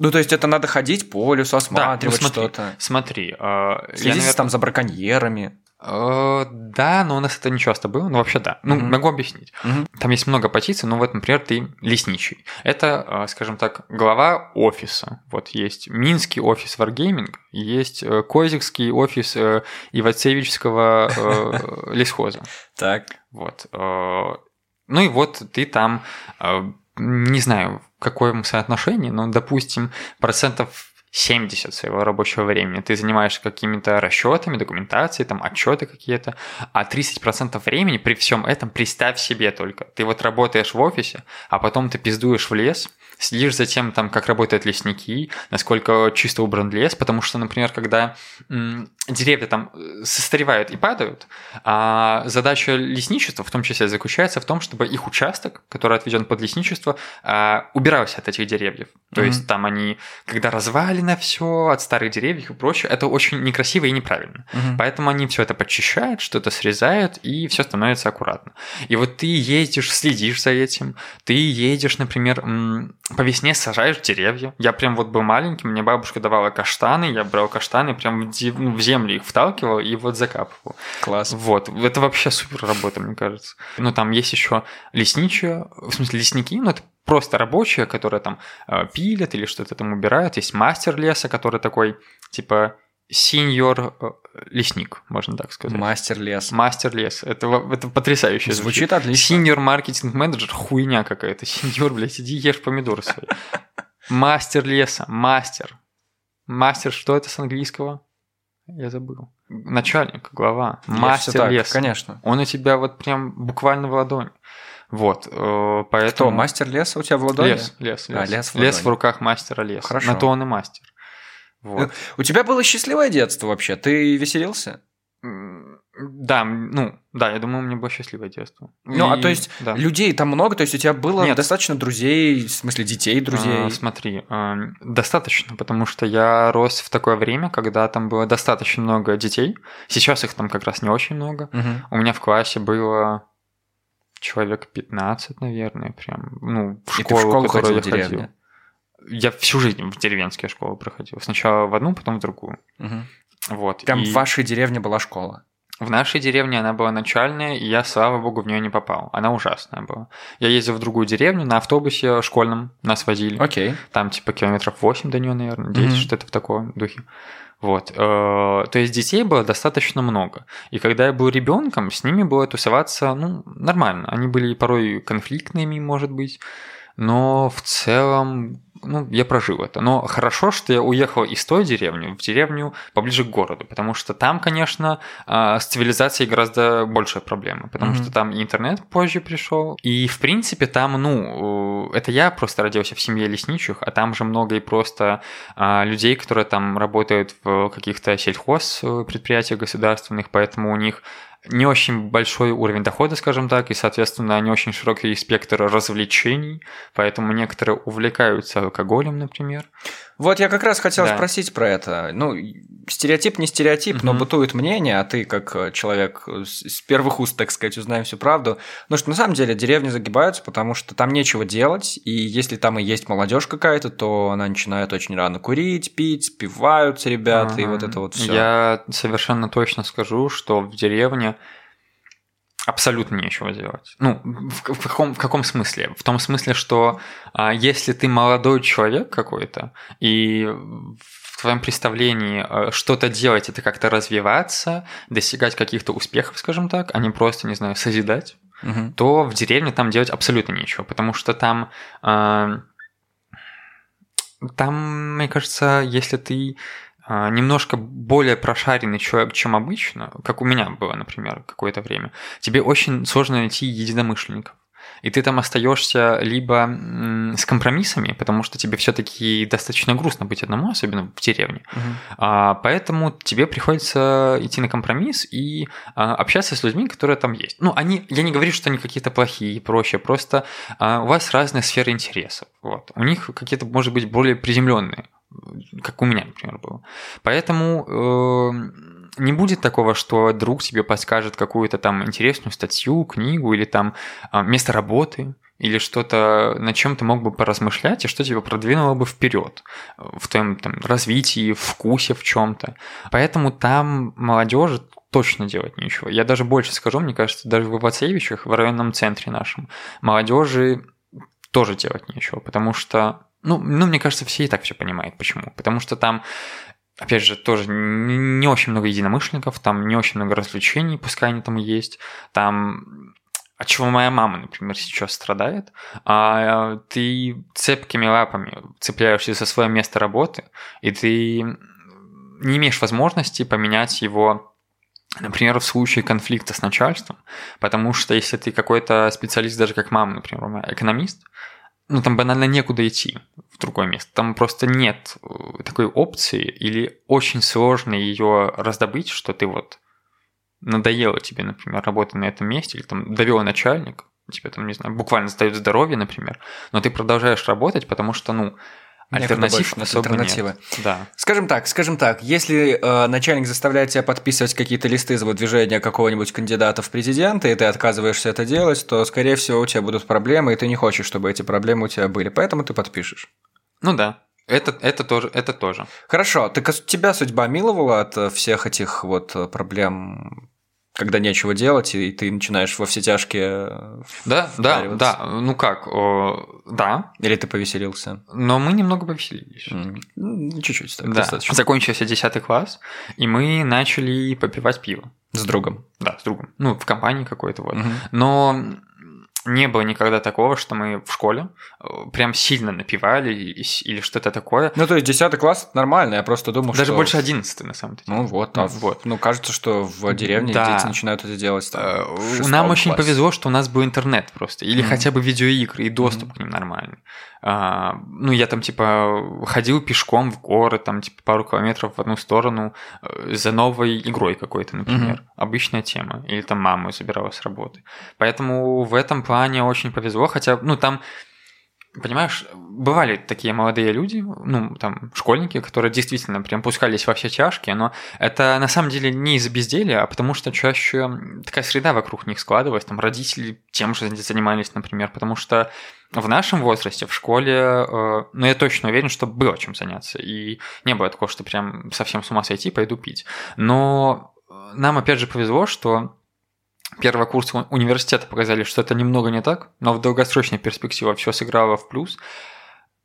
Ну, то есть это надо ходить по лесу, осматривать ну, смотри. что-то. Смотри, э, я, Следить наверное, там за браконьерами. Э, да, но у нас это не часто было, но вообще да. Ну, Мгм. могу объяснить. Мгм. Там есть много позиций, но вот, например, ты лесничий. Это, э, скажем так, глава офиса. Вот есть Минский офис Wargaming, есть э, Козикский офис Ивацевичского (laughs) лесхоза. Так. Вот. Ну и вот ты там, не знаю, в каком соотношении, но, допустим, процентов 70 своего рабочего времени ты занимаешься какими-то расчетами, документацией, там отчеты какие-то, а 30% времени при всем этом представь себе только. Ты вот работаешь в офисе, а потом ты пиздуешь в лес, следишь за тем, там, как работают лесники, насколько чисто убран лес, потому что, например, когда м, деревья там э, состаревают и падают, а задача лесничества в том числе заключается в том, чтобы их участок, который отведен под лесничество, а, убирался от этих деревьев. То Мгм. есть там они, когда развалины завалено все от старых деревьев и прочее. Это очень некрасиво и неправильно. Мгм. Поэтому они все это подчищают, что-то срезают, и все становится аккуратно. И вот ты ездишь, следишь за этим, ты едешь, например, по весне сажаешь деревья. Я прям вот был маленький, мне бабушка давала каштаны, я брал каштаны, прям в ну, в землю их вталкивал и вот закапывал. Класс. Вот, это вообще супер работа, мне кажется. Ну, там есть еще лесничие, в смысле лесники, ну, это просто рабочие, которые там э, пилят или что-то там убирают. Есть мастер леса, который такой, типа, сеньор э, лесник, можно так сказать. Мастер лес. Мастер лес. Это, это потрясающе Звучит отлично. Синьор маркетинг менеджер хуйня какая-то. (laughs) Сеньор, блядь, иди ешь помидоры свои. Мастер леса, мастер. Мастер, что это с английского? Я забыл. Начальник, глава, мастер леса. Конечно. Он у тебя вот прям буквально в ладони. Вот, э, поэтому... Кто, мастер леса у тебя в ладони? Лес, лес, лес. А, лес в лес в руках мастера леса. Хорошо. На то он и мастер. Вот. У тебя было счастливое детство вообще? Ты веселился? Да, ну, да, я думаю, у меня было счастливое детство. Ну, а И- то есть да. людей там много, то есть у тебя было Нет. достаточно друзей, в смысле детей, друзей. А, смотри, а, достаточно, потому что я рос в такое время, когда там было достаточно много детей. Сейчас их там как раз не очень много. Мгм. У меня в классе было человек 15, наверное, прям. Ну, в И школу, ты в школу ходил я деревне? ходил. Я всю жизнь в деревенские школы проходил. Сначала в одну, потом в другую. Мгм. Вот. Прям и в вашей деревне была школа. в нашей деревне она была начальная, и я, слава богу, в нее не попал. Она ужасная была. Я ездил в другую деревню на автобусе школьном, нас возили. Окей. Там типа километров 8 до нее, наверное, 10, Мгм. что-то в таком духе. Вот. э, То есть детей было достаточно много. И когда я был ребенком, с ними было тусоваться, ну, нормально. Они были порой конфликтными, может быть. Но в целом, ну, я прожил это. Но хорошо, что я уехал из той деревни в деревню поближе к городу, потому что там, конечно, а, с цивилизацией гораздо большая проблема, потому Мгм. что там и интернет позже пришел. И, в принципе, там, ну, э, это я просто родился в семье лесничих, а там же много и просто а, людей, которые там работают в каких-то сельхоз предприятиях государственных, поэтому у них не очень большой уровень дохода, скажем так, и, соответственно, не очень широкий спектр развлечений, поэтому некоторые увлекаются алкоголем, например. Вот я как раз хотел Да. спросить про это. Ну, стереотип не стереотип, но Мгм. бытует мнение, а ты как э, человек с первых уст, так сказать, узнаем всю правду. Ну что на самом деле деревни загибаются, потому что там нечего делать, и если там и есть молодежь какая-то, то она начинает очень рано курить, пить, спиваются ребята, и Ага. вот это вот все. Я совершенно точно скажу, что в деревне абсолютно нечего делать. Ну, в, в каком, в каком смысле? В том смысле, что а, если ты молодой человек какой-то, и в твоем представлении а, что-то делать, это как-то развиваться, достигать каких-то успехов, скажем так, а не просто, не знаю, созидать, то в деревне там делать абсолютно нечего, потому что там, а, там, мне кажется, если ты немножко более прошаренный человек, чем обычно, как у меня было, например, какое-то время, тебе очень сложно найти единомышленников. И ты там остаешься либо с компромиссами, потому что тебе все-таки достаточно грустно быть одному, особенно в деревне. А, поэтому тебе приходится идти на компромисс и а, общаться с людьми, которые там есть. Ну, они, я не говорю, что они какие-то плохие и прочее, просто а, у вас разные сферы интересов. Вот. У них какие-то, может быть, более приземленные, как у меня, например, было. Поэтому э, не будет такого, что друг тебе подскажет какую-то там интересную статью, книгу или там а, место работы или что-то, над чем ты мог бы поразмышлять, и что тебя продвинуло бы вперед в твоем там, развитии, вкусе в чем-то. Поэтому там молодежи точно делать нечего. Я даже больше скажу, мне кажется, даже в Ивацевичах, в районном центре нашем, молодежи тоже делать нечего, потому что, ну, ну, мне кажется, все и так все понимают. Почему? Потому что там опять же, тоже не очень много единомышленников, там не очень много развлечений, пускай они там есть. Там от чего моя мама, например, сейчас страдает, а ты цепкими лапами цепляешься за свое место работы, и ты не имеешь возможности поменять его Например, в случае конфликта с начальством, потому что если ты какой-то специалист, даже как мама, например, экономист, ну там банально некуда идти в другое место. Там просто нет э, такой опции или очень сложно ее раздобыть, что ты вот надоело тебе, например, работать на этом месте, или там довел начальник, тебе там, не знаю, буквально сдают здоровье, например, но ты продолжаешь работать, потому что, ну, Альтернатив особо альтернативы. нет. Да. Скажем так, скажем так, если э, начальник заставляет тебя подписывать какие-то листы за выдвижение какого-нибудь кандидата в президенты, и ты отказываешься это делать, то, скорее всего, у тебя будут проблемы, и ты не хочешь, чтобы эти проблемы у тебя были, поэтому ты подпишешь. Ну да. Это, это тоже, это тоже. Хорошо, так а тебя судьба миловала от э, всех этих вот э, проблем, когда нечего делать, и ты начинаешь во все тяжкие... э, Да, да, да. Ну как, о, да. Или ты повеселился? Но мы немного повеселились. Ну, Чуть-чуть, так, Да. достаточно. Закончился 10 класс, и мы начали попивать пиво. С другом. Да, с другом. Ну, в компании какой-то вот. Мгм. Но не было никогда такого, что мы в школе э, прям сильно напивали или что-то такое. Ну, то есть 10 класс нормально, я просто думал, Даже что... больше 11 на самом деле. Ну вот, Ну, а вот. Ну, кажется, что в деревне Да. дети начинают это делать там, Э, Нам очень классе. повезло, что у нас был интернет просто, или Мгм. хотя бы видеоигры, и доступ к ним нормальный. А, ну, я там, типа, ходил пешком в город, там, типа, пару километров в одну сторону э, за новой игрой какой-то, например. Обычная тема. Или там маму забирала с работы. Поэтому в этом плане очень повезло, хотя, ну, там Понимаешь, бывали такие молодые люди, ну, там, школьники, которые действительно прям пускались во все тяжкие, но это на самом деле не из-за безделия, а потому что чаще такая среда вокруг них складывалась, там, родители тем же занимались, например, потому что в нашем возрасте, в школе, э, ну, я точно уверен, что было чем заняться, и не было такого, что прям совсем с ума сойти, пойду пить. Но нам, опять же, повезло, что первого курса университета показали, что это немного не так, но в долгосрочной перспективе все сыграло в плюс.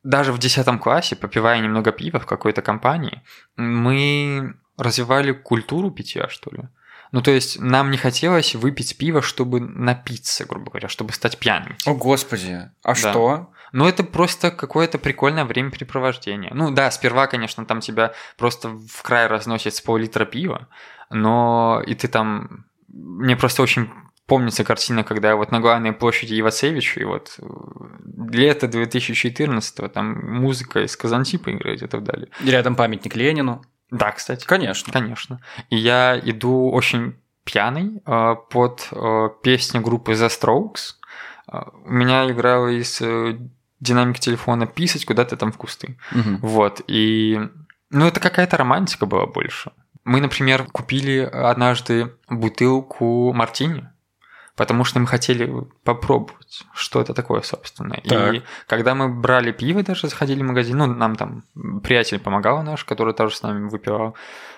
Даже в 10 классе, попивая немного пива в какой-то компании, мы развивали культуру питья, что ли. Ну, то есть нам не хотелось выпить пиво, чтобы напиться, грубо говоря, чтобы стать пьяным. О, господи. А Да. что? Ну, это просто какое-то прикольное времяпрепровождение. Ну, да, сперва, конечно, там тебя просто в край разносит с пол-литра пива, но и ты там... Мне просто очень помнится картина, когда я вот на главной площади Ивацевича, и вот э, лето 2014 там музыка из Казантипа играет и так далее. И рядом памятник Ленину. Да, кстати. Конечно. Конечно. И я иду очень пьяный э, под э, песню группы The Strokes. У меня играла из динамики телефона писать куда-то там в кусты. Мгм. Вот. И... Ну, это какая-то романтика была больше. Мы, например, купили однажды бутылку мартини, потому что мы хотели попробовать, что это такое, собственно. Так. И когда мы брали пиво, даже заходили в магазин, ну, нам там приятель помогал наш, который тоже с нами выпивал,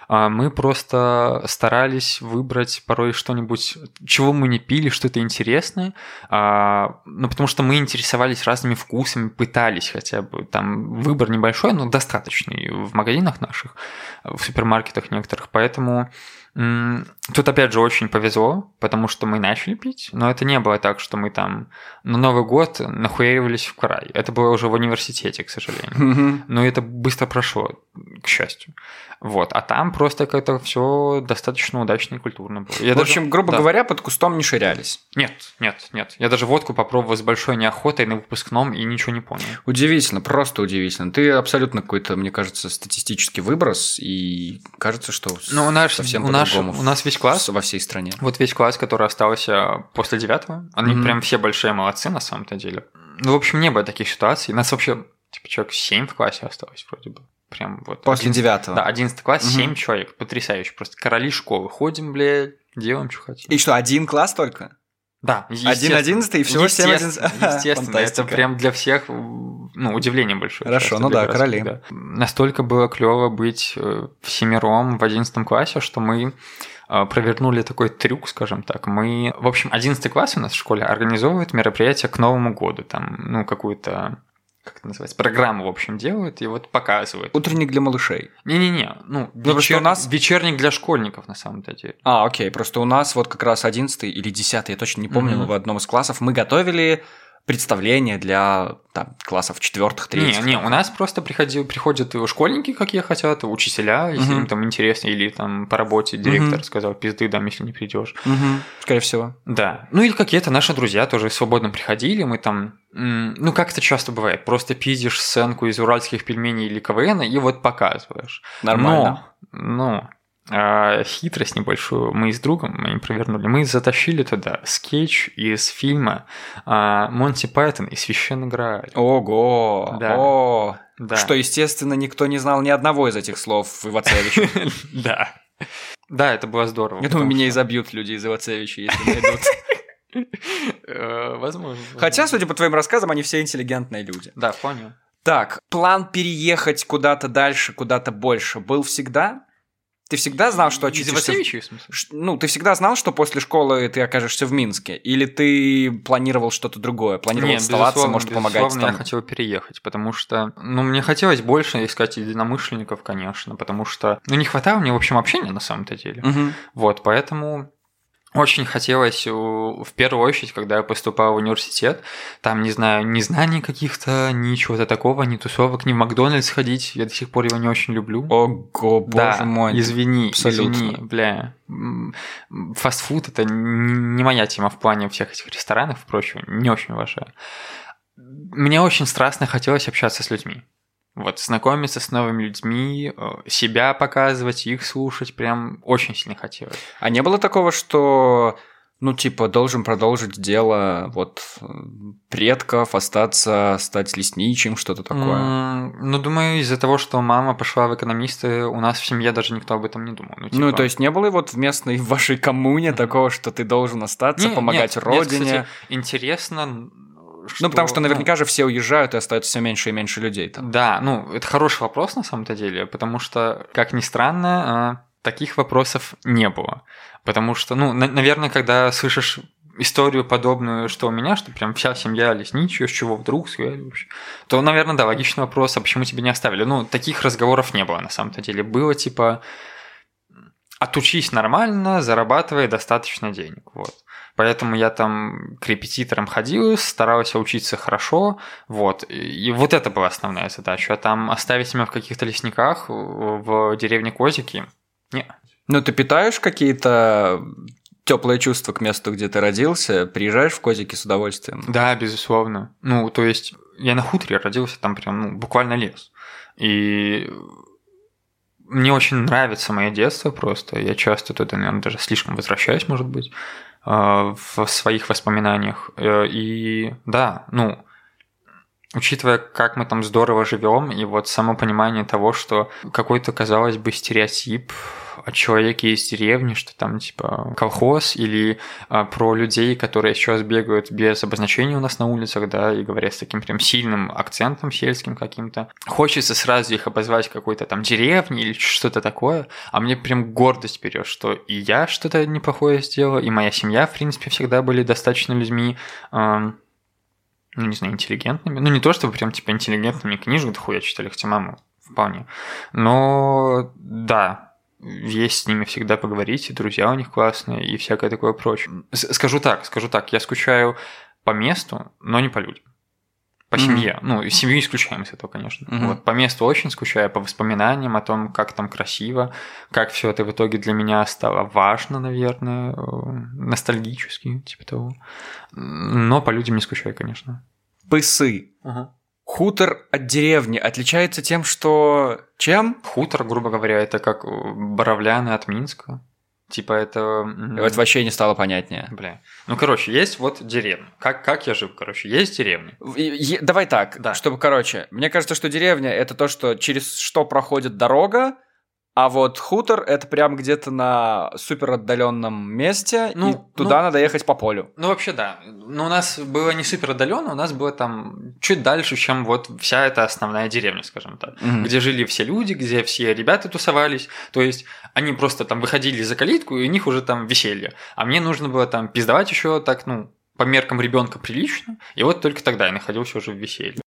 а мы просто старались выбрать порой что-нибудь, чего мы не пили, что-то интересное, а, ну, потому что мы интересовались разными вкусами, пытались хотя бы, там выбор небольшой, но достаточный в магазинах наших, в супермаркетах некоторых, поэтому тут опять же очень повезло, потому что мы начали пить, но это не было так, что мы там на Новый год нахуяривались в край. Это было уже в университете, к сожалению. Но это быстро прошло, к счастью. Вот. А там просто как-то все достаточно удачно и культурно было. Я В общем, грубо да. говоря, под кустом не ширялись. Нет, нет, нет. Я даже водку попробовал с большой неохотой на выпускном и ничего не понял. Удивительно, просто удивительно. Ты абсолютно какой-то, мне кажется, статистический выброс, и кажется, что Ну, у нас, совсем у нас, по-другому у нас весь класс, во всей стране. вот весь класс, который остался после девятого, они Мгм. прям все большие молодцы на самом-то деле. Ну, в общем, не было таких ситуаций. Нас вообще, типа, человек 7 в классе осталось вроде бы. Прям вот. После 11 девятого. Да, 11 класс, Мгм. 7 человек. Потрясающе. Просто короли школы. Ходим, блядь, делаем, что хотим. И что, один класс только? Да, Один естественно. одиннадцатый и всего семь Естественно, одиннадцатых. (laughs) Естественно, это прям для всех, ну, удивление большое. Хорошо, ну да, короли. да. Настолько было клево быть э, всемиром в 11 классе, что мы э, провернули такой трюк, скажем так. Мы, в общем, 11 класс у нас в школе организовывает мероприятие к Новому году. Там, ну, какую-то как это называется, программу, в общем, делают и вот показывают. Утренник для малышей. Не-не-не, ну, Ну, вечер- у нас- вечерник для школьников, на самом-то деле. А, окей, просто у нас вот как раз 11 или 10 я точно не помню, но в одном из классов мы готовили представление для там, классов четвертых, третьих. Не, не, у нас просто приходил, приходят школьники, какие хотят, учителя, если Мгм. им там интересно, или там по работе директор Мгм. сказал, пизды дам, если не придешь. Мгм, скорее всего. Да. Ну или какие-то наши друзья тоже свободно приходили, мы там, ну как это часто бывает, просто пиздишь сценку из уральских пельменей или КВН и вот показываешь. Нормально. Но, но хитрость небольшую мы с другом моим провернули. Мы затащили туда скетч из фильма а, Монти Пайтон и Священный Грааль. Ого! Да. О! Да. Что, естественно, никто не знал ни одного из этих слов в Ивацевиче. (laughs) Да. Да, это было здорово. Я думаю, меня изобьют люди из Ивацевича, если найдут. Э, Возможно. Хотя, судя по твоим рассказам, они все интеллигентные люди. Да, понял. Так, план переехать куда-то дальше, куда-то больше был всегда? Ты всегда знал, что очутишься... Ивасевича, в смысле? Ну, ты всегда знал, что после школы ты окажешься в Минске? Или ты планировал что-то другое? Планировал Нет, оставаться, может, помогать там? я хотел переехать, потому что, ну, мне хотелось больше искать единомышленников, конечно, потому что, ну, не хватало мне, в общем, общения на самом-то деле. Мгм. Вот, поэтому очень хотелось, в первую очередь, когда я поступал в университет, там, не знаю, ни знаний каких-то, ни чего-то такого, ни тусовок, ни в Макдональдс ходить, я до сих пор его не очень люблю. Ого, боже да, мой. извини, абсолютно. извини, бля. Фастфуд это не моя тема в плане всех этих ресторанов и прочего, не очень уважаю. Мне очень страстно хотелось общаться с людьми. Вот, знакомиться с новыми людьми, э, себя показывать, их слушать, прям очень сильно хотелось. А не было такого, что, ну, типа, должен продолжить дело вот э, предков, остаться, стать лесничим, что-то такое? М, Ну, думаю, из-за того, что мама пошла в экономисты, у нас в семье даже никто об этом не думал. Ну, Ну, типа- то есть не было вот в местной в вашей коммуне такого, что ты должен остаться, Не, помогать нет, нет, родине? кстати, интересно, ну, потому что ну, наверняка же все уезжают и остается все меньше и меньше людей там. Да, ну, это хороший вопрос на самом-то деле, потому что, как ни странно, а, таких вопросов не было. Потому что, ну, на- наверное, когда слышишь историю подобную, что у меня, что прям вся семья лесничая, с чего вдруг, то, наверное, да, логичный вопрос, а почему тебя не оставили? Ну, таких разговоров не было на самом-то деле. Было типа, отучись нормально, зарабатывай достаточно денег, вот. Поэтому я там к репетиторам ходил, старался учиться хорошо, вот. И вот это была основная задача. А там оставить меня в каких-то лесниках в деревне Козики? Не. Ну, ты питаешь какие-то теплые чувства к месту, где ты родился, приезжаешь в Козики с удовольствием. Да, безусловно. Ну, то есть я на хуторе родился, там прям ну, буквально лес. И мне очень нравится мое детство просто. Я часто туда, наверное, даже слишком возвращаюсь, может быть, э, в своих воспоминаниях. Э, И да, ну, учитывая, как мы там здорово живем, и вот само понимание того, что какой-то, казалось бы, стереотип о человеке из деревни, что там типа колхоз, или а, про людей, которые сейчас бегают без обозначения у нас на улицах, да, и говорят с таким прям сильным акцентом сельским каким-то. Хочется сразу их обозвать какой-то там деревней или что-то такое, а мне прям гордость берет, что и я что-то неплохое сделал, и моя семья, в принципе, всегда были достаточно людьми, ам, ну, не знаю, интеллигентными. Ну, не то, чтобы прям, типа, интеллигентными книжек дохуя читали, хотя маму вполне. Но, да, есть с ними всегда поговорить, и друзья у них классные, и всякое такое прочее. Скажу так, скажу так, я скучаю по месту, но не по людям. По Мгм. семье. Ну, семью исключаем из этого, конечно. Мгм. Вот, по месту очень скучаю, по воспоминаниям о том, как там красиво, как все это в итоге для меня стало важно, наверное, э, ностальгически, типа того. Но по людям не скучаю, конечно. Пысы. Хутор от деревни отличается тем, что... Чем? Хутор, грубо говоря, это как э, Боровляны от Минска. Типа это... Вот вообще не стало понятнее. Бля. Ну, короче, есть вот деревня. Как, как я жил, короче, есть деревня. Е- Давай так, Да. чтобы, короче, мне кажется, что деревня это то, что через что проходит дорога, а вот хутор это прям где-то на супер отдаленном месте, Ну, и туда ну- надо ехать по полю. Ну, вообще, да. Но у нас было не супер отдаленно, у нас было там чуть дальше, чем вот вся эта основная деревня, скажем так. Мгм. Где жили все люди, где все ребята тусовались. То есть они просто там выходили за калитку, и у них уже там веселье. А мне нужно было там пиздовать еще так, ну, по меркам ребенка прилично. И вот только тогда я находился уже в веселье.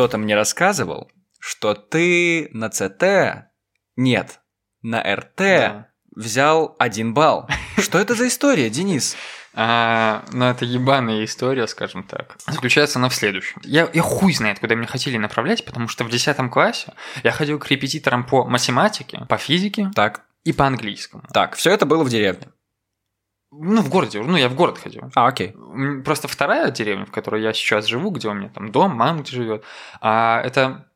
Кто-то мне рассказывал, что ты на ЦТ, нет, на РТ Да. взял один балл. Что это за история, Денис? А, ну, это ебаная история, скажем так. Заключается она в следующем. Я, я хуй знает, куда меня хотели направлять, потому что в 10 классе я ходил к репетиторам по математике, по физике Так, и по английскому. так, все это было в деревне. Ну, в городе, ну, я в город ходил. А, окей. Просто вторая деревня, в которой я сейчас живу, где у меня там дом, мама где живет, а это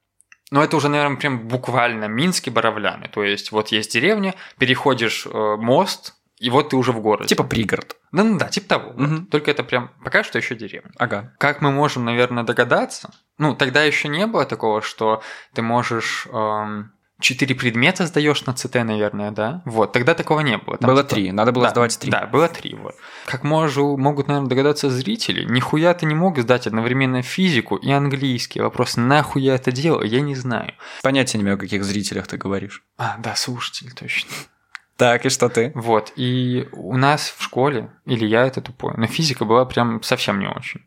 ну, это уже, наверное, прям буквально Минск и Боровляны. То есть, вот есть деревня, переходишь э, мост, и вот ты уже в городе. Типа пригород. Да, ну да, типа того. вот. Мгм. Только это прям пока что еще деревня. Ага. Как мы можем, наверное, догадаться? Ну, тогда еще не было такого, что ты можешь эм, четыре предмета сдаешь на ЦТ, наверное, да? Вот, тогда такого не было. Там, было типа, три, надо было да, сдавать три. Да, было три. Вот. Как можу, могут, наверное, догадаться зрители, нихуя ты не мог сдать одновременно физику и английский. Вопрос, нахуй я это делаю, я не знаю. Понятия не имею, о каких зрителях ты говоришь. А, да, слушатель, точно. Так, и что ты? Вот, и у нас в школе, или я это тупой, но физика была прям совсем не очень.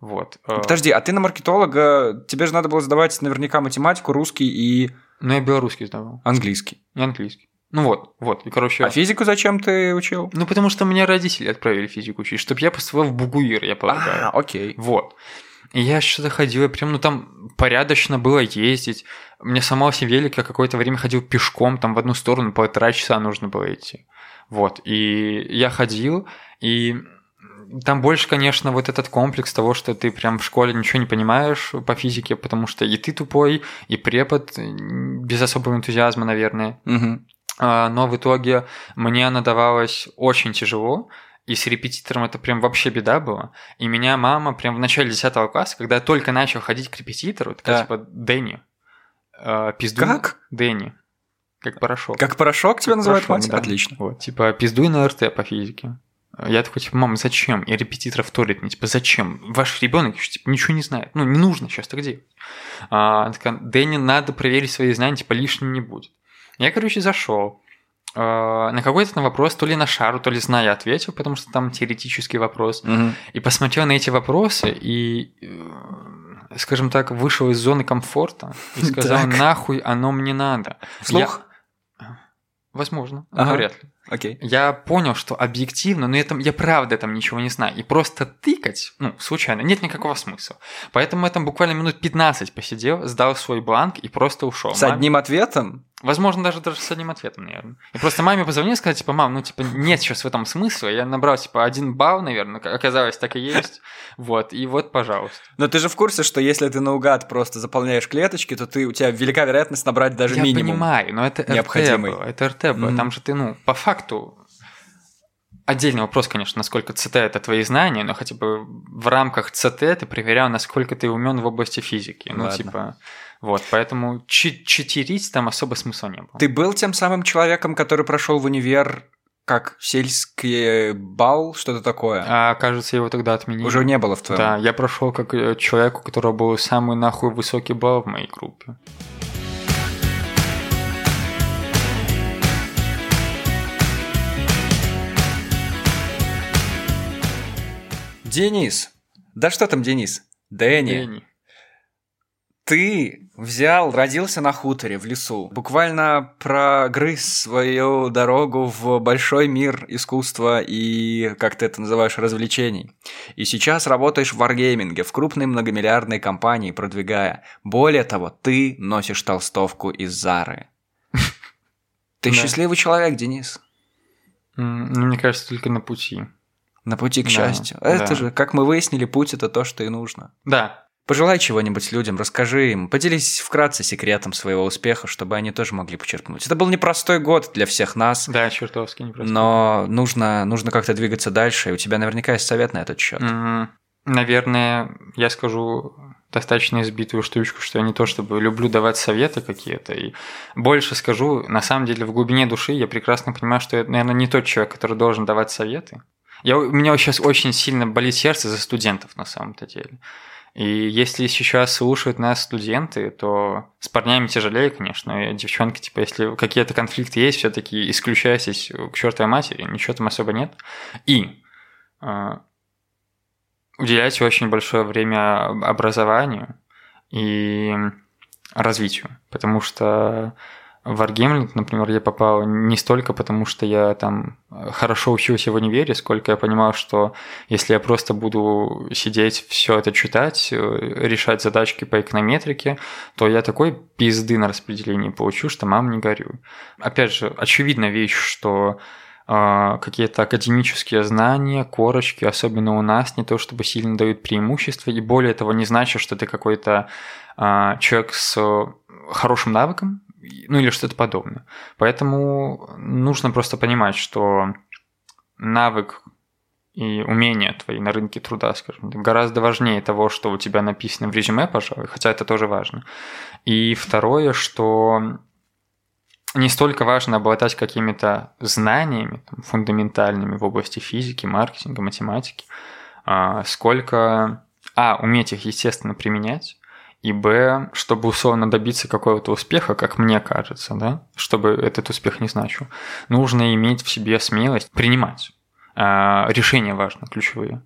Вот. э, Подожди, а ты на маркетолога, тебе же надо было сдавать наверняка математику, русский и Но я белорусский сдавал, английский. и английский. Ну вот, вот, и короче... А физику зачем ты учил? Ну, потому что меня родители отправили физику учить, чтобы я поступал в Бугуир, я полагаю. А, окей. Вот. И я что-то ходил, и прям, ну там порядочно было ездить. Мне сломался велик, я какое-то время ходил пешком, там в одну сторону полтора часа нужно было идти. Вот. И я ходил, и там больше, конечно, вот этот комплекс того, что ты прям в школе ничего не понимаешь по физике, потому что и ты тупой, и препод м, без особого энтузиазма, наверное. А, но в итоге мне она давалась очень тяжело, и с репетитором это прям вообще беда была. И меня мама прям в начале 10 класса, когда я только начал ходить к репетитору, такая Да. типа Дэнни, э, пиздуй... Как? Дэнни. Как порошок. Как порошок тебя называют Порошок, мать? да. Отлично. Вот, типа, пиздуй на РТ по физике. Я такой, типа, мам, зачем? И репетитор вторит мне, типа, зачем? Ваш ребенок еще, типа, ничего не знает. Ну, не нужно сейчас так делать. А, она такая, Дэнни, надо проверить свои знания, типа, лишним не будет. Я, короче, зашел. На какой-то там вопрос, то ли на шару, то ли зная, ответил, потому что там теоретический вопрос. Мгм. И посмотрел на эти вопросы и, э, скажем так, вышел из зоны комфорта и сказал, нахуй оно мне надо. Вслух? Я- Возможно, Ага. вряд ли. Окей. Я понял, что объективно, но я, там, я правда там ничего не знаю. И просто тыкать, ну, случайно, нет никакого смысла. Поэтому я там буквально минут 15 посидел, сдал свой бланк и просто ушел. С одним ответом? Возможно, даже, даже с одним ответом, наверное. И просто маме позвонил и сказал, типа, мам, ну, типа, нет сейчас в этом смысла. Я набрал, типа, один балл, наверное, оказалось, так и есть. (laughs) Вот, и вот, пожалуйста. Но ты же в курсе, что если ты наугад просто заполняешь клеточки, то ты, у тебя велика вероятность набрать даже я минимум. понимаю, но это РТ необходимый. было. Это РТ было. Мгм. Там же ты, ну, по факту... Отдельный вопрос, конечно, насколько ЦТ это твои знания, но хотя бы в рамках ЦТ ты проверял, насколько ты умен в области физики. Ну, Ладно. типа, вот, поэтому чи- читерить там особо смысла не было. Ты был тем самым человеком, который прошел в универ как сельский бал, что-то такое? А, кажется, его тогда отменили. Уже не было в твоем. Да, я прошел как э, человек, у которого был самый нахуй высокий балл в моей группе. Денис. Да что там, Денис? Дэнни. Дэнни. Ты взял, родился на хуторе в лесу, буквально прогрыз свою дорогу в большой мир искусства и, как ты это называешь, развлечений. И сейчас работаешь в варгейминге, в крупной многомиллиардной компании, продвигая. Более того, ты носишь толстовку из Зары. Ты счастливый человек, Денис. Ну, мне кажется, только на пути. На пути к Да, счастью. Это да. же, как мы выяснили, путь это то, что и нужно. Да, Пожелай чего-нибудь людям, расскажи им, поделись вкратце секретом своего успеха, чтобы они тоже могли почерпнуть. Это был непростой год для всех нас, да, чертовски непросто. но нужно, нужно как-то двигаться дальше, и у тебя наверняка есть совет на этот счет. М, Наверное, я скажу достаточно избитую штучку, что я не то чтобы люблю давать советы какие-то, и больше скажу, на самом деле в глубине души я прекрасно понимаю, что я, наверное, не тот человек, который должен давать советы. Я, у меня сейчас очень сильно болит сердце за студентов на самом-то деле. И если сейчас слушают нас студенты, то с парнями тяжелее, конечно. И девчонки, типа, если какие-то конфликты есть, все-таки исключайтесь к чертовой матери, ничего там особо нет. И э, уделяйте очень большое время образованию и развитию, потому что в Wargaming, например, я попал не столько потому, что я там хорошо учился в универе, сколько я понимал, что если я просто буду сидеть, все это читать, э, решать задачки по эконометрике, то я такой пизды на распределении получу, что мам не горю. Опять же, очевидная вещь, что э, какие-то академические знания, корочки, особенно у нас, не то чтобы сильно дают преимущество, и более того, не значит, что ты какой-то э, человек с хорошим навыком, ну или что-то подобное. Поэтому нужно просто понимать, что навык и умения твои на рынке труда, скажем гораздо важнее того, что у тебя написано в резюме, пожалуй, хотя это тоже важно. И второе, что не столько важно обладать какими-то знаниями там, фундаментальными в области физики, маркетинга, математики, а, сколько, а, уметь их, естественно, применять, и б, чтобы условно добиться какого-то успеха, как мне кажется, да, чтобы этот успех не значил, нужно иметь в себе смелость принимать а, решения важны, ключевые.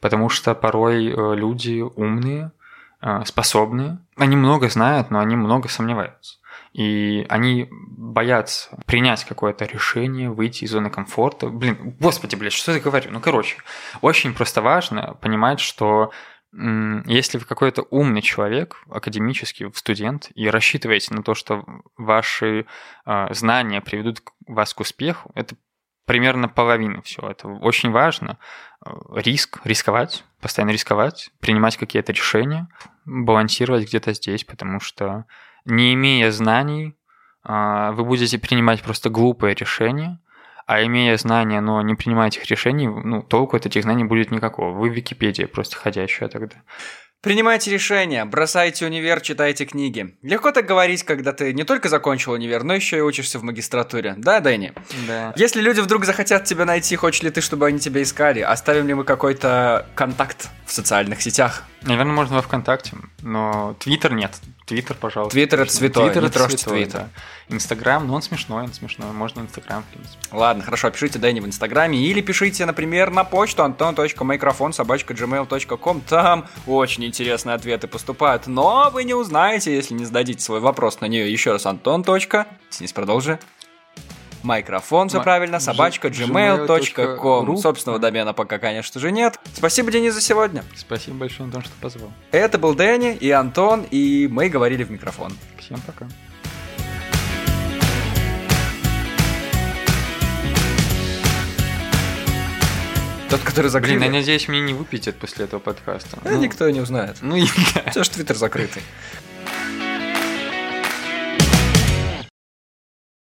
Потому что порой э, люди умные, а, способные, они много знают, но они много сомневаются. И они боятся принять какое-то решение, выйти из зоны комфорта. Блин, господи, блядь, что я говорю? Ну, короче, очень просто важно понимать, что если вы какой-то умный человек, академический студент, и рассчитываете на то, что ваши э, знания приведут вас к успеху, это примерно половина всего. Это очень важно. Э, риск, рисковать, постоянно рисковать, принимать какие-то решения, балансировать где-то здесь, потому что не имея знаний, э, вы будете принимать просто глупые решения, а имея знания, но не принимая этих решений, ну, толку от этих знаний будет никакого. Вы Википедия просто ходящая тогда. Принимайте решения, бросайте универ, читайте книги. Легко так говорить, когда ты не только закончил универ, но еще и учишься в магистратуре. Да, Дэнни? Да. Если люди вдруг захотят тебя найти, хочешь ли ты, чтобы они тебя искали? Оставим ли мы какой-то контакт в социальных сетях? Наверное, можно во ВКонтакте, но Твиттер нет. Твиттер, пожалуйста. Твиттер это святой, Твиттер не святой, Твиттер. Инстаграм, ну он смешной, он смешной. Можно Инстаграм, в принципе. Ладно, хорошо, пишите Дэнни в Инстаграме или пишите, например, на почту anton.microphone собачка gmail.com. Там очень интересные ответы поступают, но вы не узнаете, если не зададите свой вопрос на нее еще раз антон. Снизь продолжи. Микрофон, все правильно, собачка gmail.com. Собственного домена пока, конечно же, нет. Спасибо, Денис, за сегодня. Спасибо большое, Антон, что позвал. Это был Дэнни и Антон, и мы говорили в микрофон. Всем пока. Тот, который Блин, закрыли, я надеюсь, мне не выпятят после этого подкаста. э, никто и не узнает. Ну, и да. Все же твиттер закрытый.